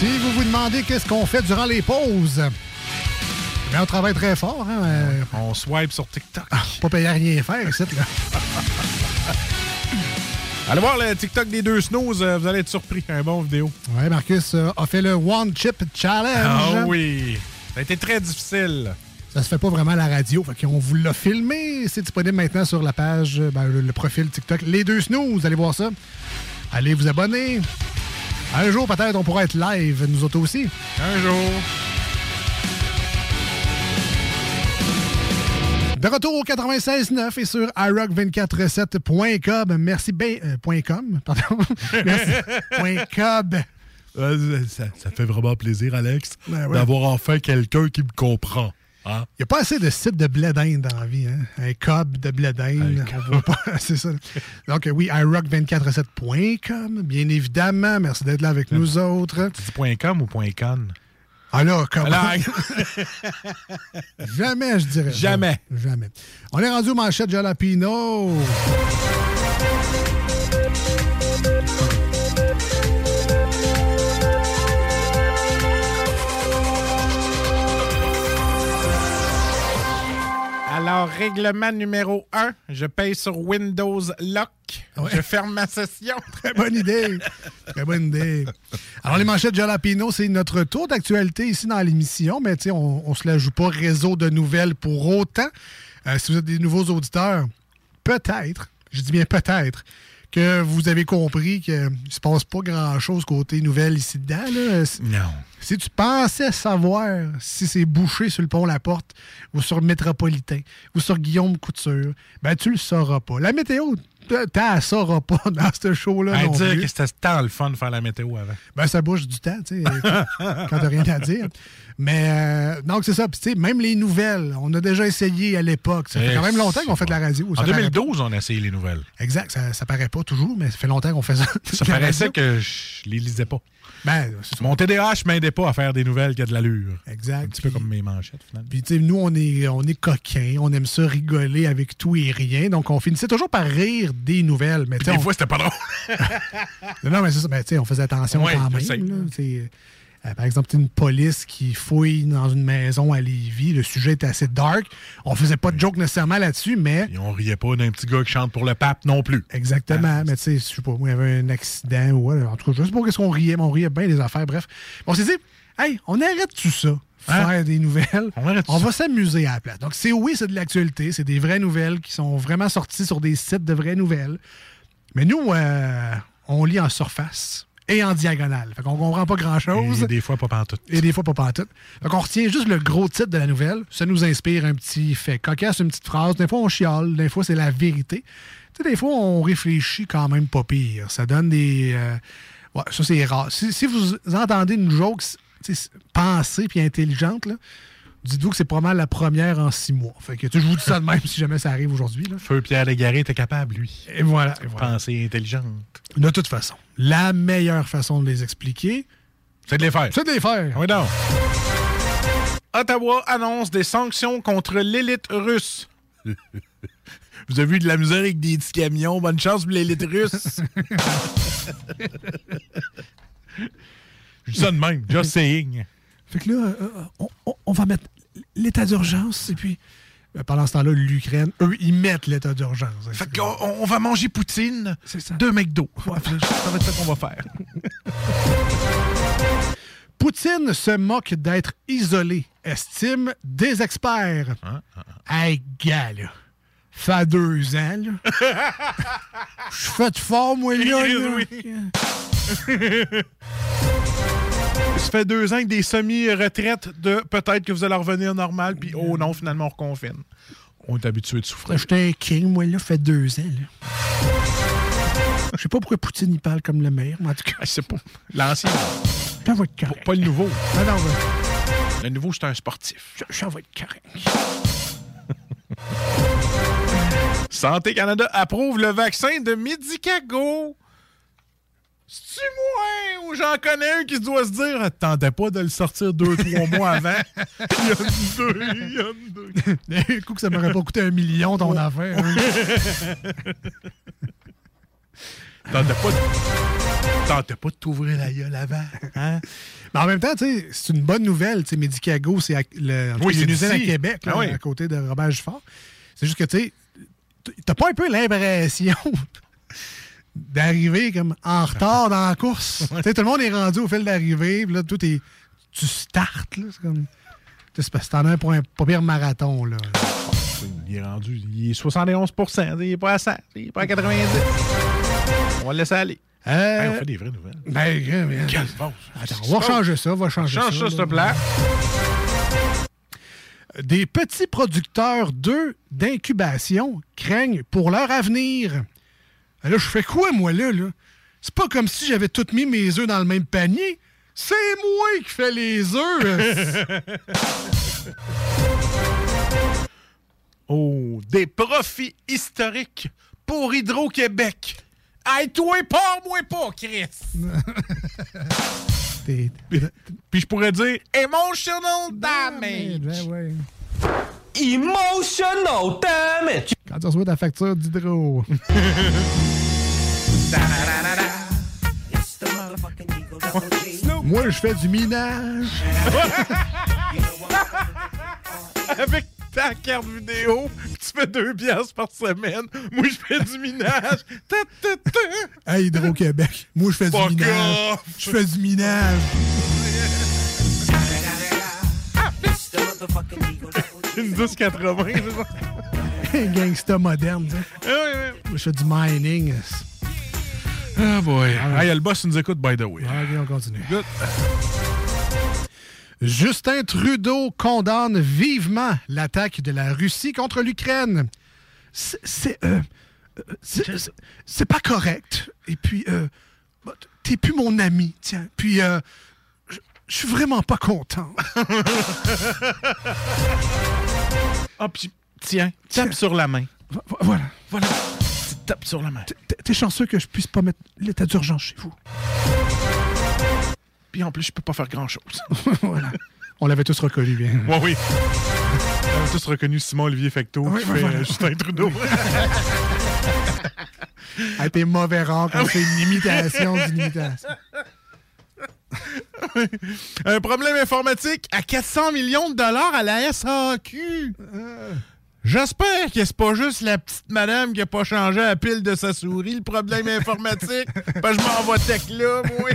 Si vous vous demandez qu'est-ce qu'on fait durant les pauses, on travaille très fort. Hein? euh, On swipe sur TikTok. pas payer à rien faire ici, là. Allez voir le TikTok des deux snooze, euh, vous allez être surpris. Un bon vidéo. Ouais, Marcus euh, a fait le One Chip Challenge. Ah oui. Ça a été très difficile. Ça se fait pas vraiment à la radio. Fait qu'on vous l'a filmé. C'est disponible maintenant sur la page, ben, le, le profil TikTok. Les deux snooze, allez voir ça. Allez vous abonner. Un jour, peut-être, on pourra être live, nous autres aussi. Un jour. De retour au 96.9 et sur iRock247.com. Merci ben, euh, point .com, pardon. Merci. point .com. Euh, ça, ça fait vraiment plaisir, Alex, Ben ouais. d'avoir enfin quelqu'un qui me comprend. Hein? Il n'y a pas assez de sites de blé d'Inde dans la vie. Hein? Un cob de blé d'Inde. C'est ça. Donc, oui, iRock247.com, bien évidemment. Merci d'être là avec nous autres. C'est point .com ou .con? Ah là, comment? Alors, Jamais, je dirais. Jamais. Jamais. On est rendu aux manchettes Jalapino. Alors, règlement numéro 1, je paye sur Windows Lock. Je ferme ma session. Très bonne idée. Très bonne idée. Alors, les manchettes Jalapino, c'est notre tour d'actualité ici dans l'émission, mais on ne se la joue pas réseau de nouvelles pour autant. Euh, si vous êtes des nouveaux auditeurs, peut-être, je dis bien peut-être, que vous avez compris qu'il ne se passe pas grand-chose côté nouvelles ici dedans. là. Non. Si tu pensais savoir si c'est bouché sur le pont La Porte ou sur le Métropolitain ou sur Guillaume Couture, ben tu le sauras pas. La météo, la sauras pas dans ce show-là. À non dire plus. que c'était tant le fun de faire la météo avant. Ben, ça bouge du temps, tu sais, quand t'as rien à dire. Mais, euh, donc, c'est ça. Puis, tu sais, même les nouvelles, on a déjà essayé à l'époque. Ça fait Eh, quand même longtemps qu'on fait de la radio. En Ça paraît 2012, on a essayé les nouvelles. Exact. Ça, ça paraît pas toujours, mais ça fait longtemps qu'on fait ça. Ça paraissait que je- Je les lisais pas. Ben, Mon TDAH m'aidait pas à faire des nouvelles qui a de l'allure. Exact. Un petit peu comme mes manchettes, finalement. Puis, tu sais, nous, on est, on est coquins, on aime ça rigoler avec tout et rien. Donc, on finissait toujours par rire des nouvelles. Mais, Des on- fois, c'était pas drôle. non, mais c'est ça. Mais, tu sais, on faisait attention Ouais, quand même. là. Euh, par exemple, une police qui fouille dans une maison à Lévis. Le sujet était assez dark. On faisait pas de joke nécessairement là-dessus, mais. Et on riait pas d'un petit gars qui chante pour le pape non plus. Exactement. mais tu sais, je sais pas, il y avait un accident ou ouais, en tout cas, je sais pas qu'est-ce qu'on riait, mais on riait bien des affaires. Bref. On s'est dit, hey, on arrête tout ça. Faire Hein? des nouvelles. On, va s'amuser à la place. Donc, c'est oui, c'est de l'actualité. C'est des vraies nouvelles qui sont vraiment sorties sur des sites de vraies nouvelles. Mais nous, euh, on lit en surface et en diagonale. Fait qu'on comprend pas grand-chose. Et des fois, pas pantoute. Et des fois, pas pantoute. Fait qu'on retient juste le gros titre de la nouvelle. Ça nous inspire un petit fait cocasse, une petite phrase. Des fois, on chiale. Des fois, c'est la vérité. Tu sais, des fois, on réfléchit quand même pas pire. Ça donne des... euh, Ouais, ça, c'est rare. Si, si vous entendez une joke pensée puis intelligente, là, dites-vous que c'est probablement la première en six mois. Fait que je vous dis ça de même si jamais ça arrive aujourd'hui. Feu Pierre Légaré était capable, lui. Et voilà. et voilà. Pensée intelligente. De toute façon, la meilleure façon de les expliquer, C'est de les faire. c'est de les faire. Oui, donc. Ottawa annonce des sanctions contre l'élite russe. Vous avez vu de la misère avec des petits camions. Bonne chance pour l'élite russe. Je dis ça de même. Just saying. Fait que là, euh, on, on- on va mettre l'état d'urgence et puis euh, pendant ce temps-là, l'Ukraine, eux, ils mettent l'état d'urgence. Fait qu'on on va manger poutine, deux McDo. Ça va être ça qu'on va faire. Poutine se moque d'être isolé, estime des experts. Hey, gars, là, fait deux ans, là. Je suis fait fort, moi, là. là. Ça fait deux ans avec des semi-retraites de peut-être que vous allez revenir normal, puis oh non, finalement, on reconfine. On est habitué de souffrir. J'étais un king, moi, là, fait deux ans, là. Je sais pas pourquoi Poutine, il parle comme le maire, mais en tout cas. Je sais pas. L'ancien. Ça va être correct. Pas le nouveau. Non, non, ben, Le nouveau, c'est un sportif. ça va être correct. Santé Canada approuve le vaccin de Medicago. C'est-tu moi ou j'en connais un qui doit se dire Attendais pas de le sortir deux, trois mois avant. Il y a deux, il y a deux. D'un coup que ça m'aurait pas coûté un million, ton affaire. hein. Tentais pas de... Tentais pas de t'ouvrir la gueule avant. Hein? Mais en même temps, c'est une bonne nouvelle. Medicago, c'est le, Oui, c'est une usine à. Québec, là, Ah oui. à côté de Robert Giffard. C'est juste que, tu t'as pas un peu l'impression d'arriver comme en retard dans la course. Tu sais, tout le monde est rendu au fil d'arrivée, là, tout est... Tu startes, là. C'est comme... tu sais, C'est parce que t'en as un pour un pas pire marathon, là. Il est rendu, il est 71% il est pas à 100, il est pas à 90. On va le laisser aller. Euh, Hey, on fait des vraies nouvelles. Ben. Attends, on va changer ça, on va changer Change ça, ça. s'il te plaît. Des petits producteurs d'œufs d'incubation craignent pour leur avenir. Là, je fais quoi, moi, là? là? C'est pas comme si j'avais tout mis mes œufs dans le même panier. C'est moi qui fais les œufs. Oh, des profits historiques pour Hydro-Québec. Hey, toi, pars-moi pas, Chris. Puis je pourrais dire emotional damage. Ben ouais. Emotional damage. Quand tu reçois ta facture d'hydro. moi, je fais du minage. Avec ta carte vidéo, tu fais deux piastres par semaine. Moi, je fais du minage. Ta, ta, ta. Hey, Hydro-Québec. Moi, je fais Fuck du minage. Je fais du minage. Une 1080, c'est ça? Un gangsta moderne. Ah oui, oui. Moi, je fais du mining. Ah boy. Ah, il y a le boss qui nous écoute, by the way. Ok, on continue. Good. Justin Trudeau condamne vivement l'attaque de la Russie contre l'Ukraine. C'est c'est, euh, euh, c'est- pas correct. Et puis, euh, t'es plus mon ami, tiens. Puis, euh, je suis vraiment pas content. Ah, puis tiens, tape sur la main. Vo- vo- Voilà. Voilà. Tu tapes sur la main. T'es- chanceux que je puisse pas mettre l'état d'urgence chez vous. Puis en plus, je peux pas faire grand-chose. voilà. On l'avait tous reconnu bien. Ouais, oui. On a tous reconnu Simon-Olivier Fecteau Oui, qui oui, fait oui. euh, Justin Trudeau. Hey, t'es mauvais rare quand c'est une imitation d'une imitation. Un problème informatique à 400 millions de dollars à la SAQ. J'espère que c'est pas juste la petite madame qui a pas changé la pile de sa souris, le problème informatique. Que je m'en vais tech là, moi.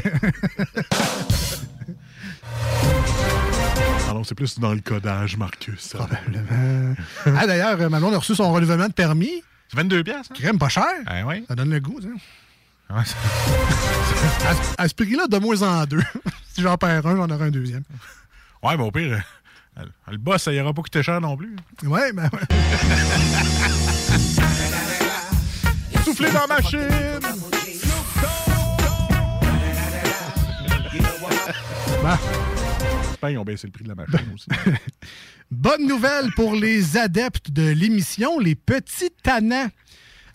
Ah non, c'est plus dans le codage, Marcus. Probablement. ah, d'ailleurs, euh, Manon a reçu son renouvellement de permis. C'est 22 piastres. hein? Crème pas cher. Ah oui. Ça donne le goût, sais. Ouais, À, ce- à ce prix-là, de moins en deux. si j'en perds un, j'en aurai un deuxième. Ouais, mais au pire, euh, le boss, ça ira pas coûter cher non plus. Ouais, ben ouais. Soufflez dans ma machine! Ben, Ben, ils ont baissé le prix de la machine aussi. Bonne nouvelle pour les adeptes de l'émission, les petits tannants.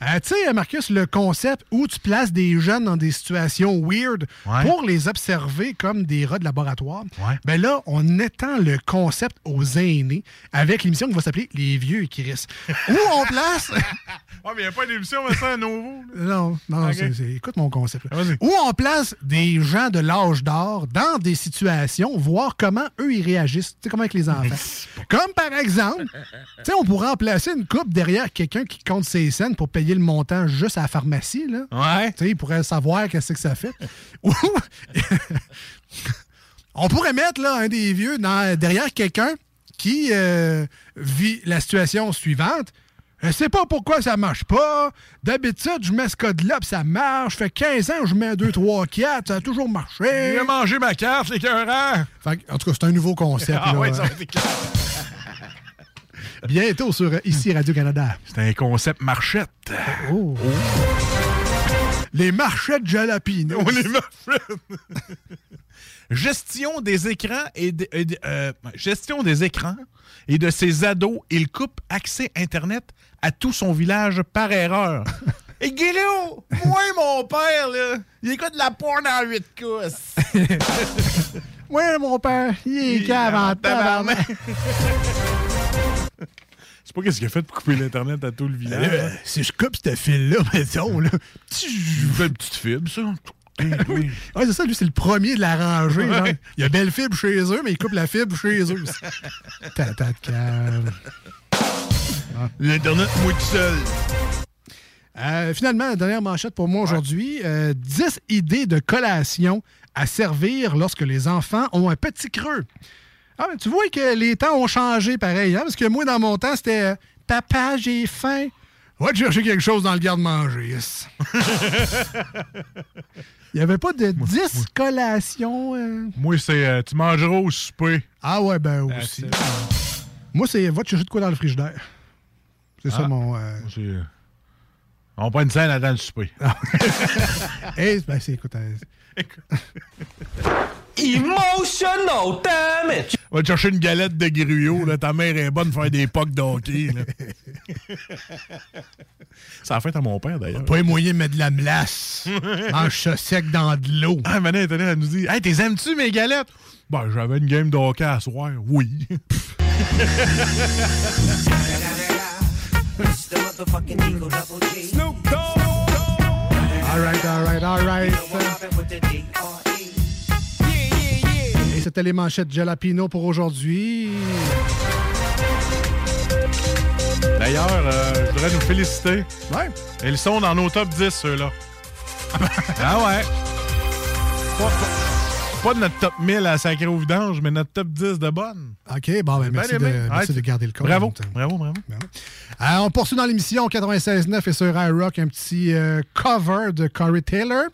Euh, tu sais, Marcus, le concept où tu places des jeunes dans des situations weird Ouais. pour les observer comme des rats de laboratoire, Ouais. ben là, on étend le concept aux aînés avec l'émission qui va s'appeler Les Vieux et Chris. où on place... Ouais, mais il n'y a pas d'émission, mais ça, à nouveau. Non, non, c'est- écoute mon concept. Où on place des gens de l'âge d'or dans des situations, voir comment eux ils réagissent, tu sais, comment avec les enfants. Comme par exemple, tu sais, on pourrait en placer une coupe derrière quelqu'un qui compte ses scènes pour payer le montant juste à la pharmacie, là. Ouais. Tu sais, il pourrait savoir qu'est-ce que ça fait. On pourrait mettre là un des vieux dans- derrière quelqu'un qui euh, vit la situation suivante. Je sais pas pourquoi ça marche pas. D'habitude, je mets ce code-là, puis ça marche. Fait 15 ans, je mets 2, 3, 4, ça a toujours marché. J'ai mangé ma carte! Fait que, en tout cas, c'est un nouveau concept. Ah là. ouais, ça. Bientôt sur ici Radio-Canada. C'est un concept marchette. Oh. Les marchettes jalapino. On les marchettes. gestion des écrans et de- et de- euh, gestion des écrans et de ses ados. Il coupe accès Internet à tout son village par erreur. Et Guillaume, moi mon père, là, il écoute de la porn en 8 cousses. Ouais, mon père, il est cave en tabarnak. C'est pas qu'est-ce qu'il a fait pour couper l'Internet à tout le village. Euh, si je coupe ce fil-là, mettons, là. Je fais une petite fibre, ça. Oui. Ouais, c'est ça, lui, c'est le premier de la rangée. Ouais. genre. Il y a belle fibre chez eux, mais il coupe la fibre chez eux. Tata de cave. L'Internet, moi tout seul. Euh, finalement, la dernière manchette pour moi aujourd'hui. euh, 10 idées de collation à servir lorsque les enfants ont un petit creux. Ah, mais tu vois que les temps ont changé pareil, hein? Parce que moi, dans mon temps, c'était euh, Papa, j'ai faim. Va te chercher quelque chose dans le garde-manger. yes. Il n'y avait pas de 10 collations. euh? Moi, c'est euh, tu mangeras au souper. Ah ouais, ben aussi. Moi, c'est va te chercher de quoi dans le frigidaire. C'est ça Ah. mon. euh, On prend une scène avant le souper. Hey, ben, c'est écoute. euh, Emotional damage! Va te chercher une galette de gruyot, là. Ta mère est bonne pour faire des pocs de hockey, là. Ça a fait à mon père, d'ailleurs. Pas les moyens de mettre de la melasse. Mange ça sec dans de l'eau. Ah, maintenant, elle, elle nous dit Hey, t'es aimes-tu mes galettes Ben, j'avais une game de hockey à soir. Oui. All right, all right, all right. C'était les manchettes Jalapino pour aujourd'hui. D'ailleurs, euh, je voudrais nous féliciter. Ouais. Ils sont dans nos top 10, ceux-là. ah ouais. Pas, de notre top 1000 à sacré au vidange, mais notre top 10 de bonnes. OK, bon, ben, merci, Bien de, aimé. merci Ouais, de garder le compte. Bravo, bravo, bravo. Euh, on poursuit dans l'émission 96.9 et sur iRock un petit euh, cover de Corey Taylor.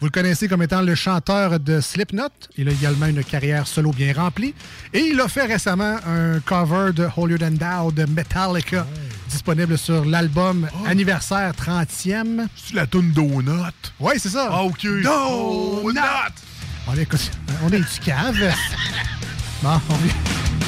Vous le connaissez comme étant le chanteur de Slipknot. Il a également une carrière solo bien remplie. Et il a fait récemment un cover de Holier Than Thou de Metallica, disponible sur l'album Anniversaire 30e. C'est la toune Donut. Oui, c'est ça. Ah, OK. Donut! On est, on est du cave. Bon, on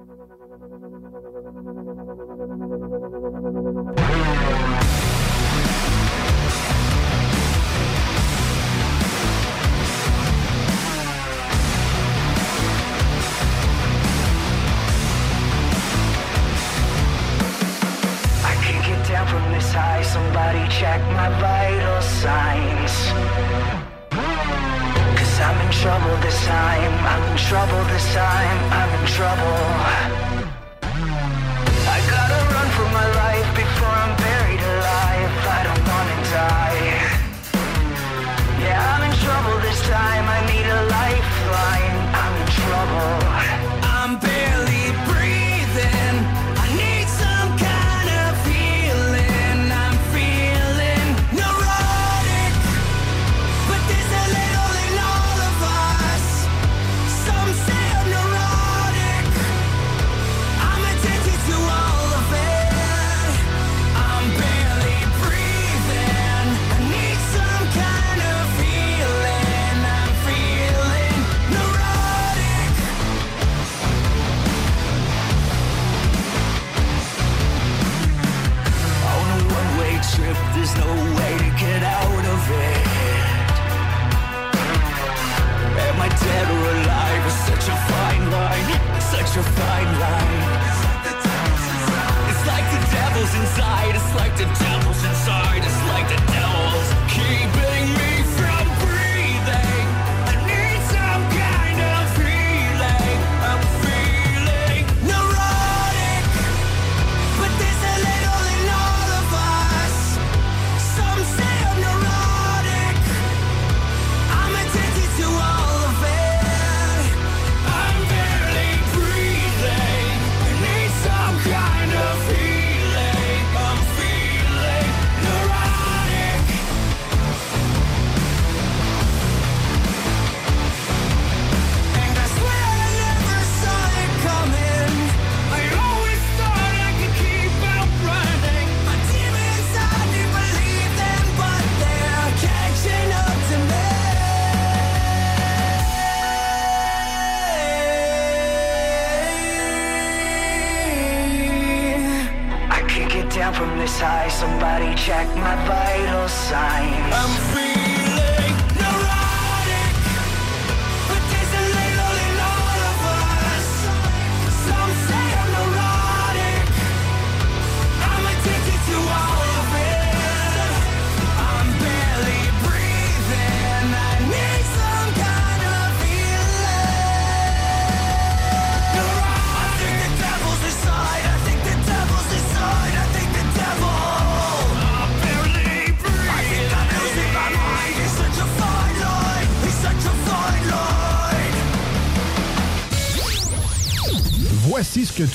Somebody check my vital signs. Cause I'm in trouble this time. I'm in trouble this time. I'm in trouble.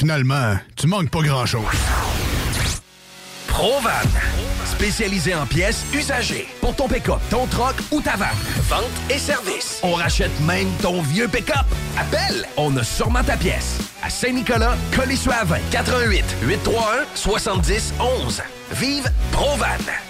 finalement, tu manques pas grand-chose. Provan. Spécialisé en pièces usagées. Pour ton pick-up, ton troc ou ta vanne. Vente et service. On rachète même ton vieux pick-up. Appelle, on a sûrement ta pièce. À Saint-Nicolas, Colissois 20 88 831 70 11. Vive Provan.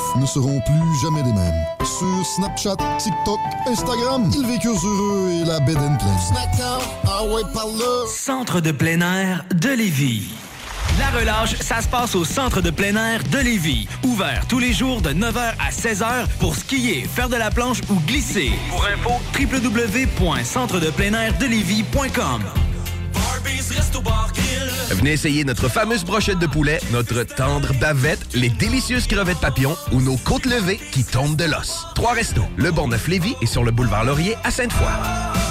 ne seront plus jamais les mêmes. Sur Snapchat, TikTok, Instagram, ils vécurent heureux et la bed and ah ouais, par là. Centre de plein air de Lévis. La relâche, ça se passe au centre de plein air de Lévis. Ouvert tous les jours de 9h à 16h pour skier, faire de la planche ou glisser. Pour info, www.centredepleinairdelévis.com. Venez essayer notre fameuse brochette de poulet, notre tendre bavette, les délicieuses crevettes papillons ou nos côtes levées qui tombent de l'os. Trois restos, le Bonneuf Lévis et sur le boulevard Laurier à Sainte-Foy.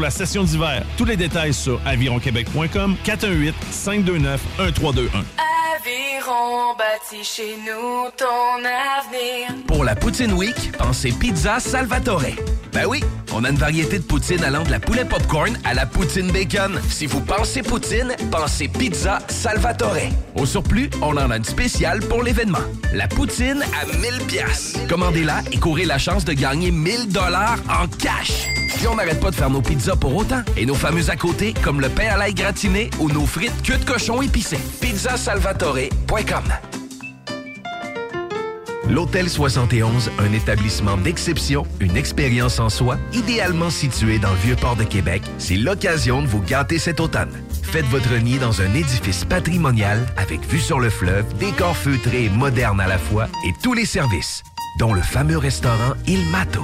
la session d'hiver. Tous les détails sur avironquebec.com 418 529 1321. Aviron bâti chez nous ton avenir. Pour la Poutine Week, pensez Pizza Salvatore. Ben oui, on a une variété de poutine allant de la poulet popcorn à la poutine bacon. Si vous pensez poutine, pensez Pizza Salvatore. Au surplus, on en a une spéciale pour l'événement. La poutine à 1000 pièces. Commandez-la et courez la chance de gagner 1000 dollars en cash. Puis on n'arrête pas de faire nos pizzas pour autant. Et nos fameux à côté, comme le pain à l'ail gratiné ou nos frites queue de cochon épicées. Pizzasalvatore.com L'Hôtel 71, un établissement d'exception, une expérience en soi, idéalement situé dans le Vieux-Port de Québec, c'est l'occasion de vous gâter cet automne. Faites votre nid dans un édifice patrimonial avec vue sur le fleuve, décor feutré et moderne à la fois et tous les services, dont le fameux restaurant Il Mato.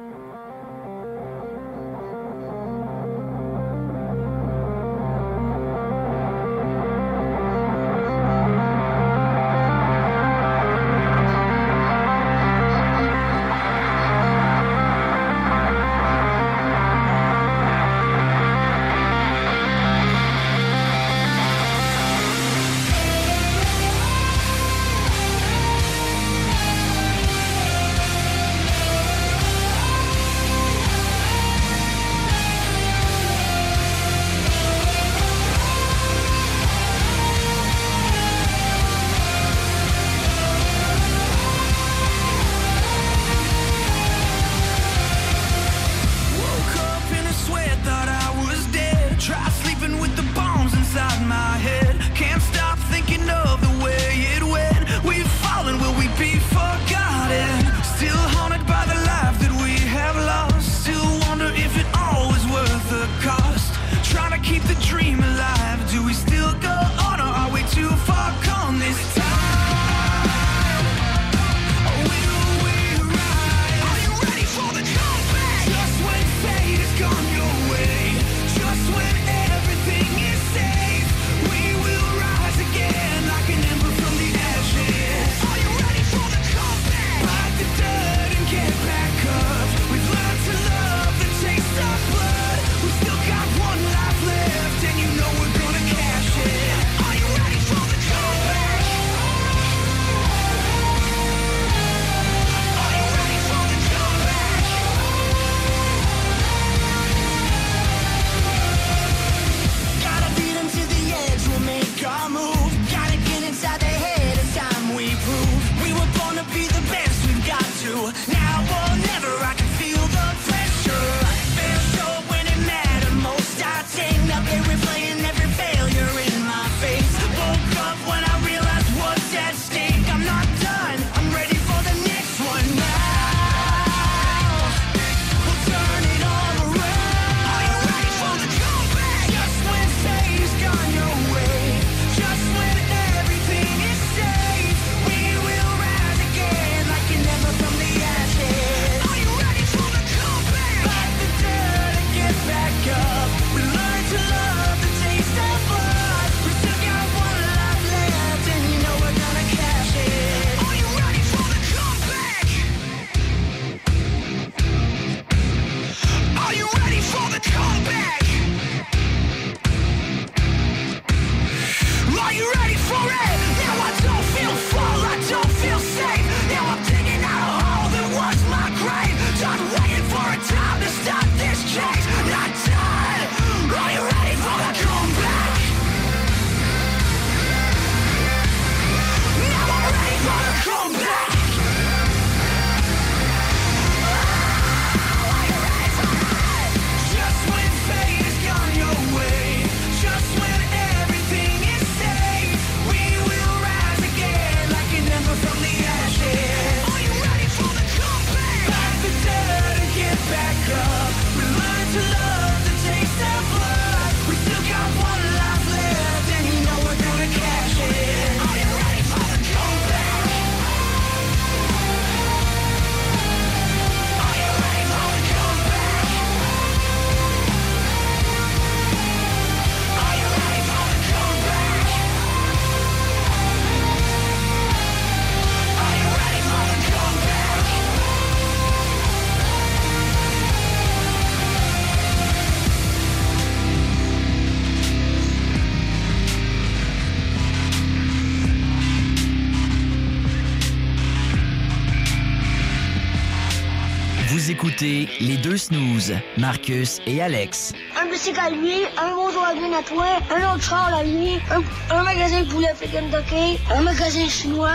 écoutez les deux snooze, Marcus et Alex. Un bicycle à lui, un Volkswagen à toi, un autre char à lui, un, un magasin de poulet à Kentucky, un magasin chinois,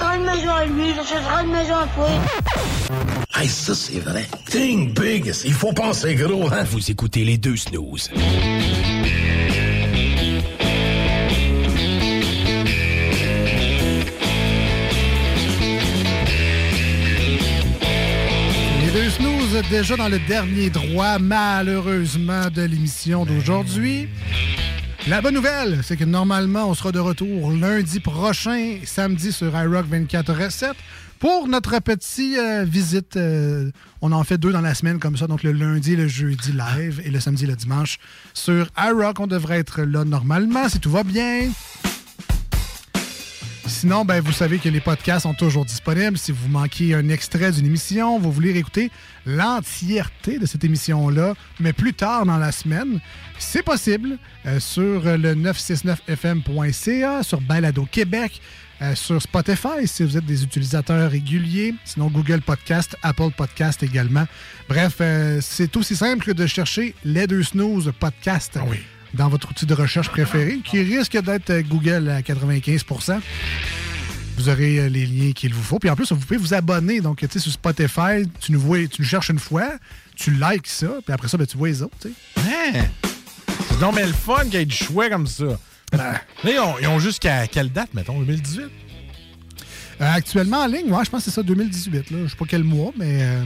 a une maison à lui, j'achèterai une maison à toi. Hey, ça, c'est vrai. Think big. Il faut penser gros, hein? Vous écoutez les deux snooze. Déjà dans le dernier droit, malheureusement, de l'émission d'aujourd'hui. La bonne nouvelle, c'est que normalement, on sera de retour lundi prochain, samedi sur iRock 24 Recettes. Pour notre petite euh, visite, euh, on en fait deux dans la semaine comme ça, donc le lundi, le jeudi live et le samedi, le dimanche sur iRock. On devrait être là normalement si tout va bien. Sinon, ben, vous savez que les podcasts sont toujours disponibles. Si vous manquez un extrait d'une émission, vous voulez réécouter l'entièreté de cette émission-là, mais plus tard dans la semaine, c'est possible euh, sur le 969fm.ca, sur Balado Québec, euh, sur Spotify si vous êtes des utilisateurs réguliers, sinon Google Podcast, Apple Podcast également. Bref, euh, c'est aussi simple que de chercher les deux snooze podcast dans votre outil de recherche préféré, qui risque d'être Google à 95% vous aurez euh, les liens qu'il vous faut. Puis en plus, vous pouvez vous abonner. Donc, tu sais, sur Spotify, tu nous, vois, tu nous cherches une fois, tu likes ça, puis après ça, ben, tu vois les autres. tu sais. Hein? C'est donc bien le fun qu'il y ait du choix comme ça. Là, ils ont, ils ont jusqu'à quelle date, mettons, 2018? Euh, actuellement en ligne, ouais, je pense que c'est ça, 2018. Là. Je sais pas quel mois, mais. euh,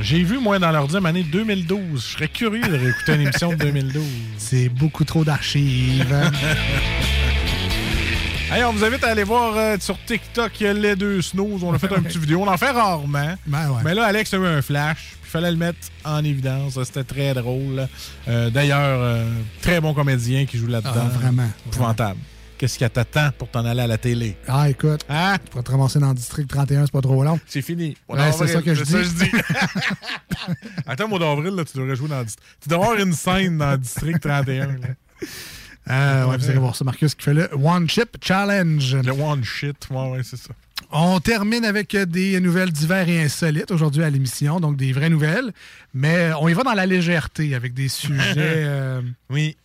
J'ai vu, moi, dans leur deuxième année 2012. Je serais curieux de réécouter une émission de 2012. C'est beaucoup trop d'archives. hein. Hey, on vous invite à aller voir euh, sur TikTok les deux snooze. On a fait un petit vidéo. On en fait rarement. Ben Mais là, Alex a eu un flash. Il fallait le mettre en évidence. C'était très drôle. Euh, D'ailleurs, euh, très bon comédien qui joue là-dedans. Ah, vraiment. Épouvantable. Qu'est-ce qui t'attend pour t'en aller à la télé? Ah, écoute, tu pourras te ramasser dans le district 31, c'est pas trop long. C'est fini. Ouais, c'est ça que je dis. ça je dis. Attends, au mois d'avril, là, tu devrais jouer dans le district. Tu devrais avoir une scène dans le district 31. là. Euh, ouais, vous allez voir ça, Marcus, qui fait le One Chip Challenge. Le One Shit, ouais, ouais, c'est ça. On termine avec des nouvelles divers et insolites aujourd'hui à l'émission, donc des vraies nouvelles. Mais on y va dans la légèreté avec des sujets. euh, oui.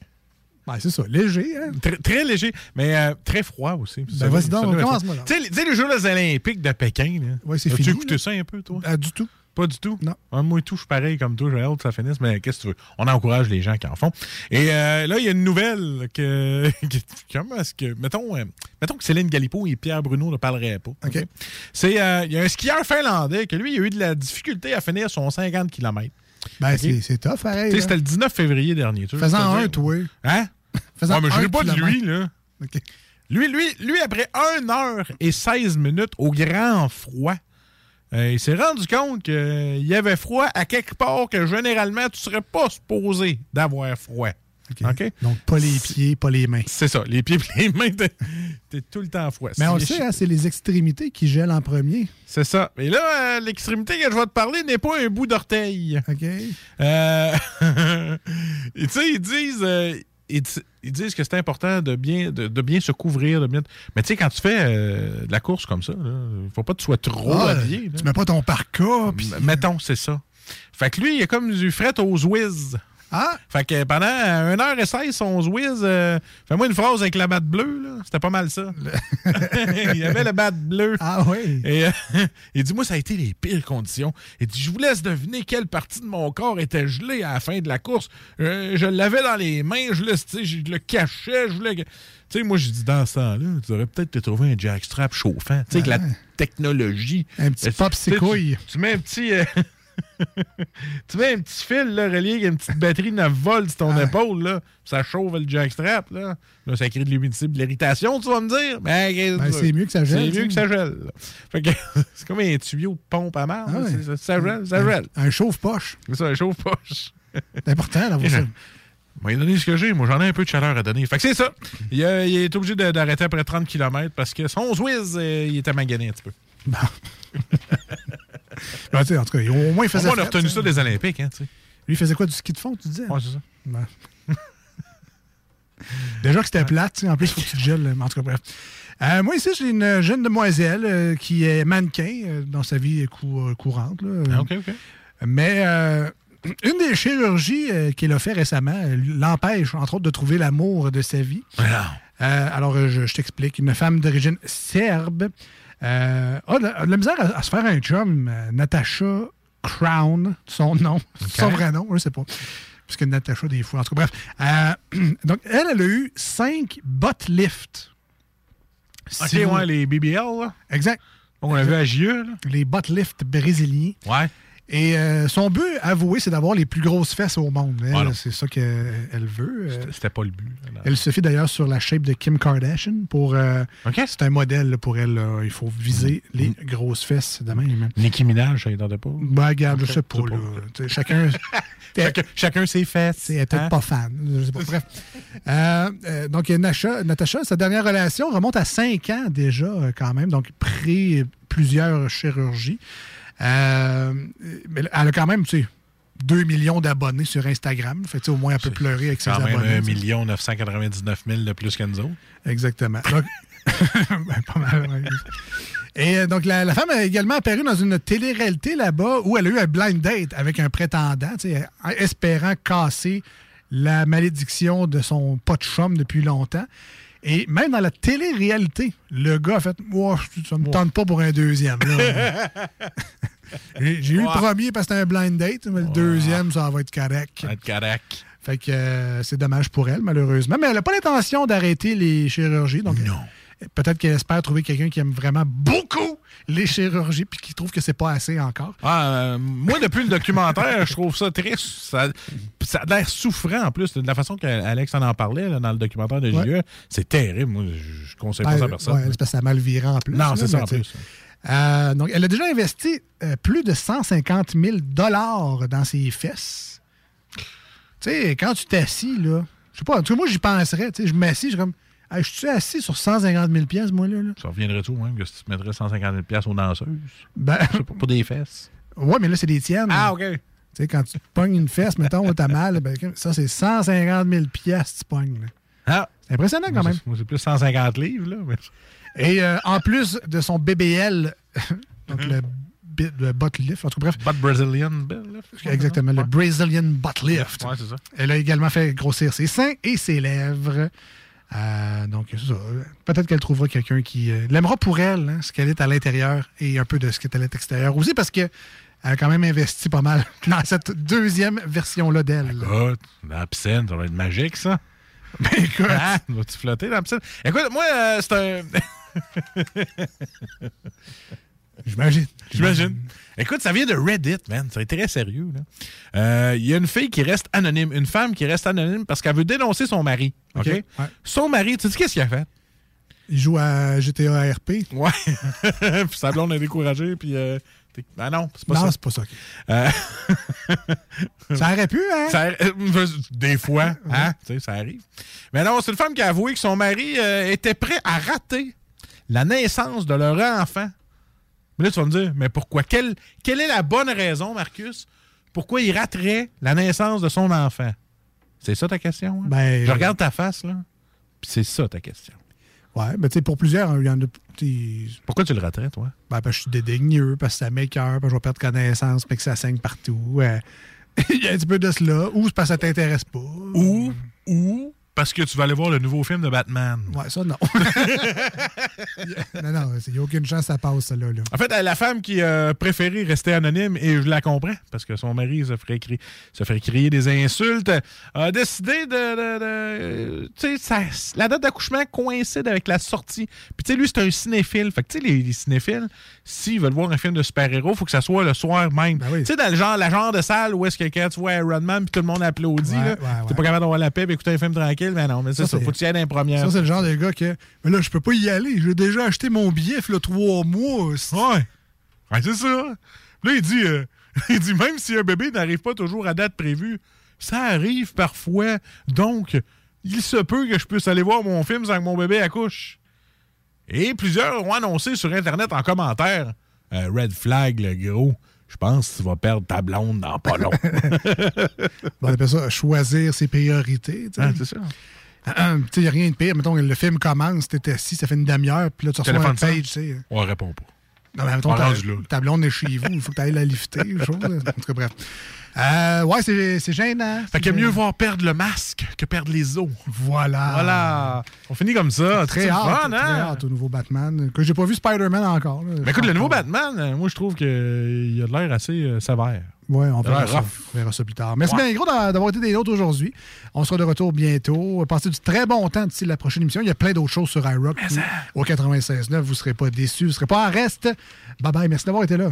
Ben, c'est ça, léger. Hein? Très, très léger, mais euh, très froid aussi. Ben, vas-y donc, commence-moi. Tu sais, les- tu Jeux olympiques de Pékin, là. Ouais, c'est fini, écouté ça un peu, toi? Ah, du tout. Pas du tout? Non. Ah, moi et tout, je suis pareil comme toi, j'ai hâte que ça finisse, mais qu'est-ce que tu veux? On encourage les gens qui en font. Et euh, là, il y a une nouvelle que. Comment est-ce que. Mettons, euh, mettons que Céline Galipo et Pierre Bruno ne parleraient pas. OK? C'est. euh, Il y a un skieur finlandais que lui, il a eu de la difficulté à finir son 50 km. Ben, c'est- c'est tough, pareil. Tu. C'était le 19 février dernier. tu te un, toi. Hein? Ouais, mais je ris pas de lui, là. Lui, lui, lui, après 1 heure et 16 minutes au grand froid, euh, il s'est rendu compte qu'il y avait froid à quelque part que généralement, tu serais pas supposé d'avoir froid. Donc, pas les pieds, pas les mains. C'est ça. Les pieds et les mains, t'es t'es tout le temps froid. Mais on le sait, hein, c'est les extrémités qui gèlent en premier. C'est ça. Et là, euh, l'extrémité que je vais te parler n'est pas un bout d'orteil. OK. Euh, tu sais, ils disent, euh, ils, ils disent que c'est important de bien, de, de bien se couvrir. De bien... Mais tu sais, quand tu fais euh, de la course comme ça, il faut pas que tu sois trop Ah, habillé. Tu mets pas ton parka. M- Mettons, c'est ça. Fait que lui, il a comme du fret aux whiz. Ah! Fait que pendant 1h16, son whiz, euh, fais-moi une phrase avec la batte bleue, là. C'était pas mal ça. il y avait la batte bleue. Ah oui. Et euh, il dit, moi, ça a été les pires conditions. Il dit, je vous laisse deviner quelle partie de mon corps était gelée à la fin de la course. Euh, je l'avais dans les mains, je le, je le cachais, je voulais... que- Tu sais, moi, j'ai dit, dans ce temps-là, tu aurais peut-être te trouvé un jackstrap chauffant. Tu sais, avec la technologie. Un petit Euh, pop sais, tu- mets un petit... euh, tu mets un petit fil là, relié avec une petite batterie 9 volts sur ton épaule, là, ça chauffe le jackstrap. Là. là, ça crée de l'humidité et de l'irritation, tu vas me dire. Ben, que Ben, tu c'est mieux que ça gèle, C'est mieux que ça gèle. là. Fait que c'est comme un tuyau de pompe à marre. Ah ouais. ça, ça gèle, ça gèle. Un chauffe-poche. C'est ça, un chauffe-poche. C'est important d'avoir ça. Moi, il a donné ce que j'ai. Moi, j'en ai un peu de chaleur à donner. Fait que c'est ça. Il, a- il est obligé de- d'arrêter après 30 km parce que son Zwiz, euh, il était magané un petit peu. Ben, en tout cas, au moins, il Au faisait moins, on a retenu ça. des Olympiques, hein. Lui, il faisait quoi, du ski de fond, tu disais? Ouais, c'est ça. Ouais. Déjà que c'était plate, en plus, il faut que tu te gèles. En tout cas, bref. Euh, moi, ici, j'ai une jeune demoiselle euh, qui est mannequin euh, dans sa vie cou- courante. là. Ah, OK, OK. Mais une des chirurgies qu'il a fait récemment l'empêche, entre autres, de trouver l'amour de sa vie. Alors, je, je t'explique. Une femme d'origine serbe euh, a, de la, a de la misère à, à se faire un chum. euh, Natasha Crown, son nom, son vrai nom, je sais pas. Parce que Natasha, des fois, en tout cas, bref. Euh, donc, elle, elle a eu cinq butt lifts. Ok, Si vous- ouais, les BBL, là. Exact. On l'a vu à JE, là. Les butt lifts brésiliens. Ouais. Et euh, son but, avoué, c'est d'avoir les plus grosses fesses au monde. Elle, Voilà. c'est ça qu'elle elle veut. Euh, C'était pas le but. là. Elle se fie d'ailleurs sur la shape de Kim Kardashian. pour. euh, C'est un modèle là, pour elle. là. Il faut viser les grosses fesses de même. Nicki Minaj, ça ne tentait pas. Ben, regarde, je Ok, sais pas. je sais là. pas. Chacun. Chacun, chacun ses fesses. Elle est peut-être hein? pas fan. Je sais pas. Bref. Euh, donc, Natacha, Natacha, sa dernière relation remonte à 5 ans déjà, quand même. Donc, pré plusieurs chirurgies. Euh, mais elle a quand même, tu sais, 2 millions d'abonnés sur Instagram. Fait au moins, elle peut pleurer avec ses quand même abonnés. 1 tu sais. million 999 000 de plus que nous autres. Exactement. Donc- Ben, pas mal, ouais. Et euh, donc, la, la femme a également apparu dans une télé-réalité là-bas où elle a eu un blind date avec un prétendant, espérant casser la malédiction de son de chum depuis longtemps. Et même dans la télé-réalité, le gars a fait Moi, ça me tente pas pour un deuxième. J'ai eu le premier parce que c'était un blind date, mais le deuxième, ça va être correct. Ça va être correct. Fait que euh, c'est dommage pour elle, malheureusement. Mais elle n'a pas l'intention d'arrêter les chirurgies. Donc, euh, peut-être qu'elle espère trouver quelqu'un qui aime vraiment beaucoup les chirurgies puis qui trouve que c'est pas assez encore. Ah, euh, moi, depuis le documentaire, je trouve ça très. Ça, ça a l'air souffrant en plus. De la façon qu'Alex en en parlait là, dans le documentaire de JE, Ouais. c'est terrible. Moi, je, conseille pas Ben, ça à personne. ouais, c'est parce que ça a mal viré en plus. Non, c'est ça en plus. Euh, donc, elle a déjà investi euh, plus de 150 000 dans ses fesses. Tu sais, quand tu t'assis, là, je sais pas, en tout cas, moi, j'y penserais. Tu sais, je m'assis, je suis comme, Hey, je suis assis sur 150 000 pièces moi, là? là? Ça reviendrait tout, même, que si tu mettrais 150 000 piastres aux danseuses? Ben, pour des fesses. Ouais, mais là, c'est des tiennes. Ah, OK. Tu sais, quand tu pognes une fesse, mettons, t'as mal, ben, ça, c'est 150 000 pièces tu pognes. là. Ah. C'est impressionnant quand même. c'est- moi, c'est plus 150 livres, là. mais- Et euh, en plus de son BBL, donc le, bi- le butt lift, en tout cas, bref. Butt Brazilian là. Exactement, le Brazilian butt lift. Ouais, c'est ça. Elle a également fait grossir ses seins et ses lèvres. Euh, donc. Peut-être qu'elle trouvera quelqu'un qui euh, l'aimera pour elle, hein, ce qu'elle est à l'intérieur et un peu de ce qu'elle est à l'extérieur aussi, parce que elle a quand même investi pas mal dans cette deuxième version-là d'elle. Écoute, dans la piscine, ça va être magique, ça. Ben, écoute. Ah, vas-tu flotter dans la piscine? Écoute, moi, euh, c'est un. J'imagine. J'imagine. Écoute, ça vient de Reddit, man. C'est très sérieux. là. Euh, Il y a une fille qui reste anonyme, une femme qui reste anonyme parce qu'elle veut dénoncer son mari. OK? OK, ouais. Son mari, tu sais qu'est-ce qu'il a fait? Il joue à GTA RP. Ouais. puis sa blonde est découragée, puis. euh, ah non, c'est pas non, ça. c'est pas ça. Euh, Ça aurait pu, hein? Ça- des fois, hein? Tu sais, ça arrive. Mais non, c'est une femme qui a avoué que son mari euh, était prêt à rater la naissance de leur enfant. Mais là, tu vas me dire, mais pourquoi? Quelle, quelle est la bonne raison, Marcus? Pourquoi il raterait la naissance de son enfant? C'est ça ta question? hein? Ben, Je regarde ta face, là. Puis c'est ça ta question. Ouais, mais tu sais, pour plusieurs, il y en a. Pourquoi tu le raterais, toi? Ben, parce que je suis dédaigneux, parce que ça m'écoeure, parce que je vais perdre connaissance, puis que ça saigne partout. Euh, Il y a un petit peu de cela. Ou c'est parce que ça t'intéresse pas. Ou, ou parce que tu vas aller voir le nouveau film de Batman. Ouais, ça, non. non, non, il n'y a aucune chance que ça passe, ça, là. là. En fait, la femme qui a préféré rester anonyme, et je la comprends, parce que son mari se ferait, crier, se ferait crier des insultes, a décidé de. de- de- tu sais, la date d'accouchement coïncide avec la sortie. Puis, tu sais, lui, c'est un cinéphile. Fait que, tu sais, les, les cinéphiles, s'ils veulent voir un film de super-héros, il faut que ça soit le soir même. Ben Tu sais, dans le genre, la genre de salle où est-ce que quand tu vois Iron Man, puis tout le monde applaudit, Ouais, ouais, pas capable d'avoir la paix, puis écouter un film tranquille, mais non, mais c'est Ça, ça, faut que tu ailles dans les premières. Ça, c'est le genre de gars que. Mais là, je peux pas y aller. J'ai déjà acheté mon billet, a trois mois. Ouais. Ouais, c'est ça. Là, il dit, euh, il dit même si un bébé n'arrive pas toujours à date prévue, ça arrive parfois. Donc, il se peut que je puisse aller voir mon film sans que mon bébé accouche. Et plusieurs ont annoncé sur Internet en commentaire euh, Red flag, le gros. Je pense que tu vas perdre ta blonde dans pas long. On appelle ça choisir ses priorités. tu. Ah, c'est ça. Tu il n'y a rien de pire. Mettons, le film commence, t'es assis, ça fait une demi-heure, puis là, tu reçois un Téléphone page, tu. On répond pas. Non, mais mettons, Ah, ta, rendu là. ta blonde est chez vous, il faut que tu ailles la lifter. chose. En tout cas, bref. Euh, ouais, c'est c'est gênant. Fait que mieux voir perdre le masque que perdre les os. Voilà. Voilà. On finit comme ça. Très hâte, très hein? hâte au nouveau Batman. Que j'ai pas vu Spider-Man encore. là. Mais écoute, le nouveau Batman, moi, je trouve qu'il a de l'air assez euh, sévère. Ouais, on verra ça, on verra ça plus tard. Merci Ouais. bien gros d'a- d'avoir été des nôtres aujourd'hui. On sera de retour bientôt. Passez du très bon temps d'ici la prochaine émission. Il y a plein d'autres choses sur iRock. Au 96.9, vous ne serez pas déçus. Vous ne serez pas en reste. Bye bye. Merci d'avoir été là.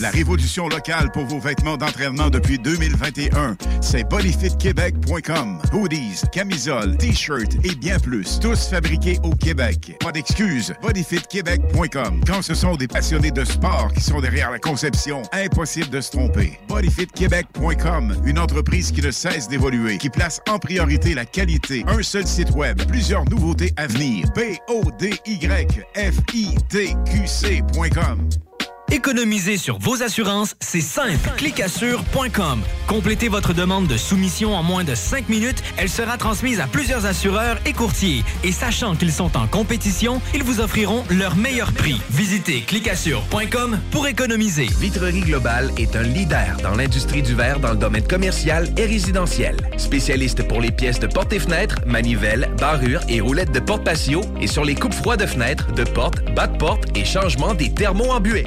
La révolution locale pour vos vêtements d'entraînement depuis 2021, c'est bodyfitquebec.com. Hoodies, camisoles, t-shirts et bien plus. Tous fabriqués au Québec. Pas d'excuses. bodyfitquebec.com. Quand ce sont des passionnés de sport qui sont derrière la conception, impossible de se tromper. bodyfitquebec.com, une entreprise qui ne cesse d'évoluer, qui place en priorité la qualité. Un seul site web, plusieurs nouveautés à venir. B O D Y F I T Q C.com. Économiser sur vos assurances, c'est simple. Clicassure.com. Complétez votre demande de soumission en moins de 5 minutes. Elle sera transmise à plusieurs assureurs et courtiers. Et sachant qu'ils sont en compétition, ils vous offriront leur meilleur prix. Visitez clicassure.com pour économiser. Vitrerie Globale est un leader dans l'industrie du verre dans le domaine commercial et résidentiel. Spécialiste pour les pièces de portes et fenêtres, manivelles, barrures et roulettes de porte patio et sur les coupes froides de fenêtres, de portes, bas de porte et changement des thermos embués.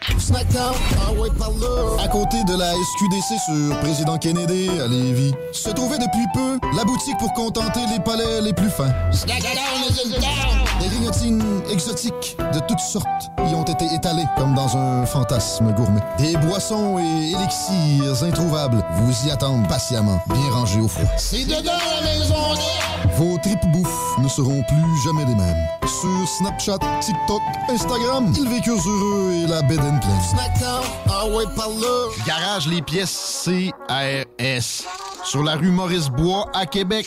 Québec. Ah. À côté de la SQDC sur Président Kennedy à Lévis, se trouvait depuis peu la boutique pour contenter les palais les plus fins. Exotiques de toutes sortes y ont été étalées comme dans un fantasme gourmet. Des boissons et élixirs introuvables vous y attendent patiemment, bien rangés au froid. C'est dedans la maison Vos tripes bouffe ne seront plus jamais les mêmes. Sur Snapchat, TikTok, Instagram, ils vécurent heureux et la bed and pleine. Snackdown, ah ouais, par là. Garage les pièces CRS. Sur la rue Maurice-Bois à Québec.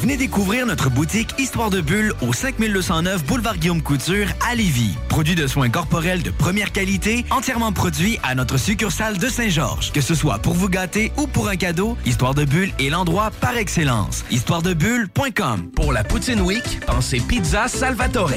Venez découvrir notre boutique Histoire de Bulle au 5209 Boulevard Guillaume Couture à Lévis. Produit de soins corporels de première qualité, entièrement produit à notre succursale de Saint-Georges. Que ce soit pour vous gâter ou pour un cadeau, Histoire de Bulle est l'endroit par excellence. Histoiredebulle.com Pour la Poutine Week, pensez Pizza Salvatore.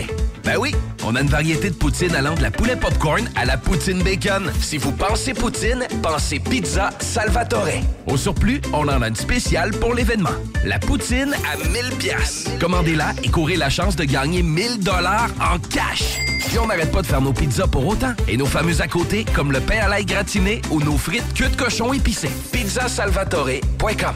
Ben oui, on a une variété de poutine allant de la poulet popcorn à la poutine bacon. Si vous pensez poutine, pensez Pizza Salvatore. Au surplus, on en a une spéciale pour l'événement. La poutine à 1000 pièces. Commandez-la et courez la chance de gagner 1000 dollars en cash. Puis on n'arrête pas de faire nos pizzas pour autant. Et nos fameux à côté, comme le pain à l'ail gratiné ou nos frites queue de cochon épicées. Pizzasalvatore.com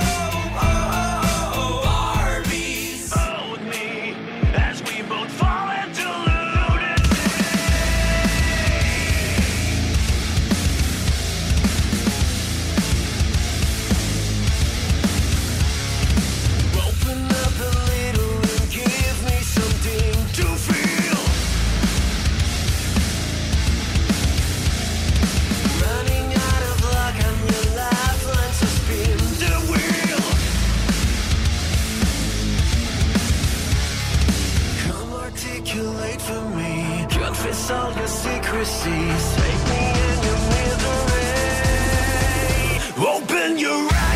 Confess all your secrecies. Take me in your misery. Eh? Open your eyes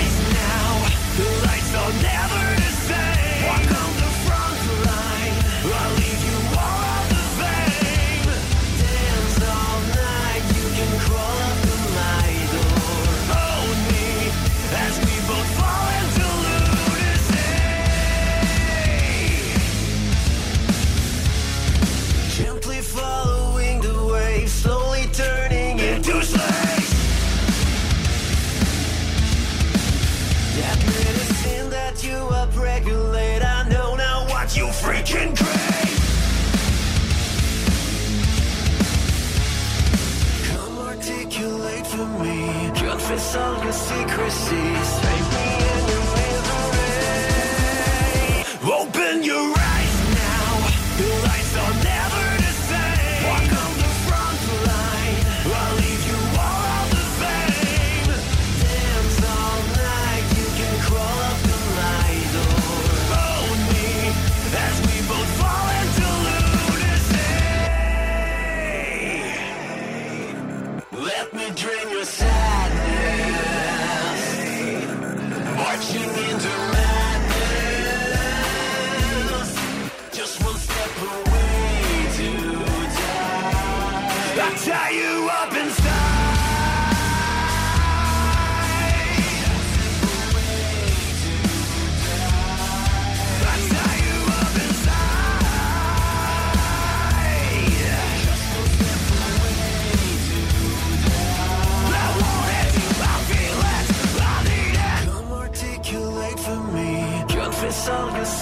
unsung secrecies.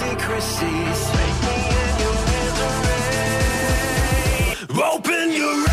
secrecies. Open your eyes.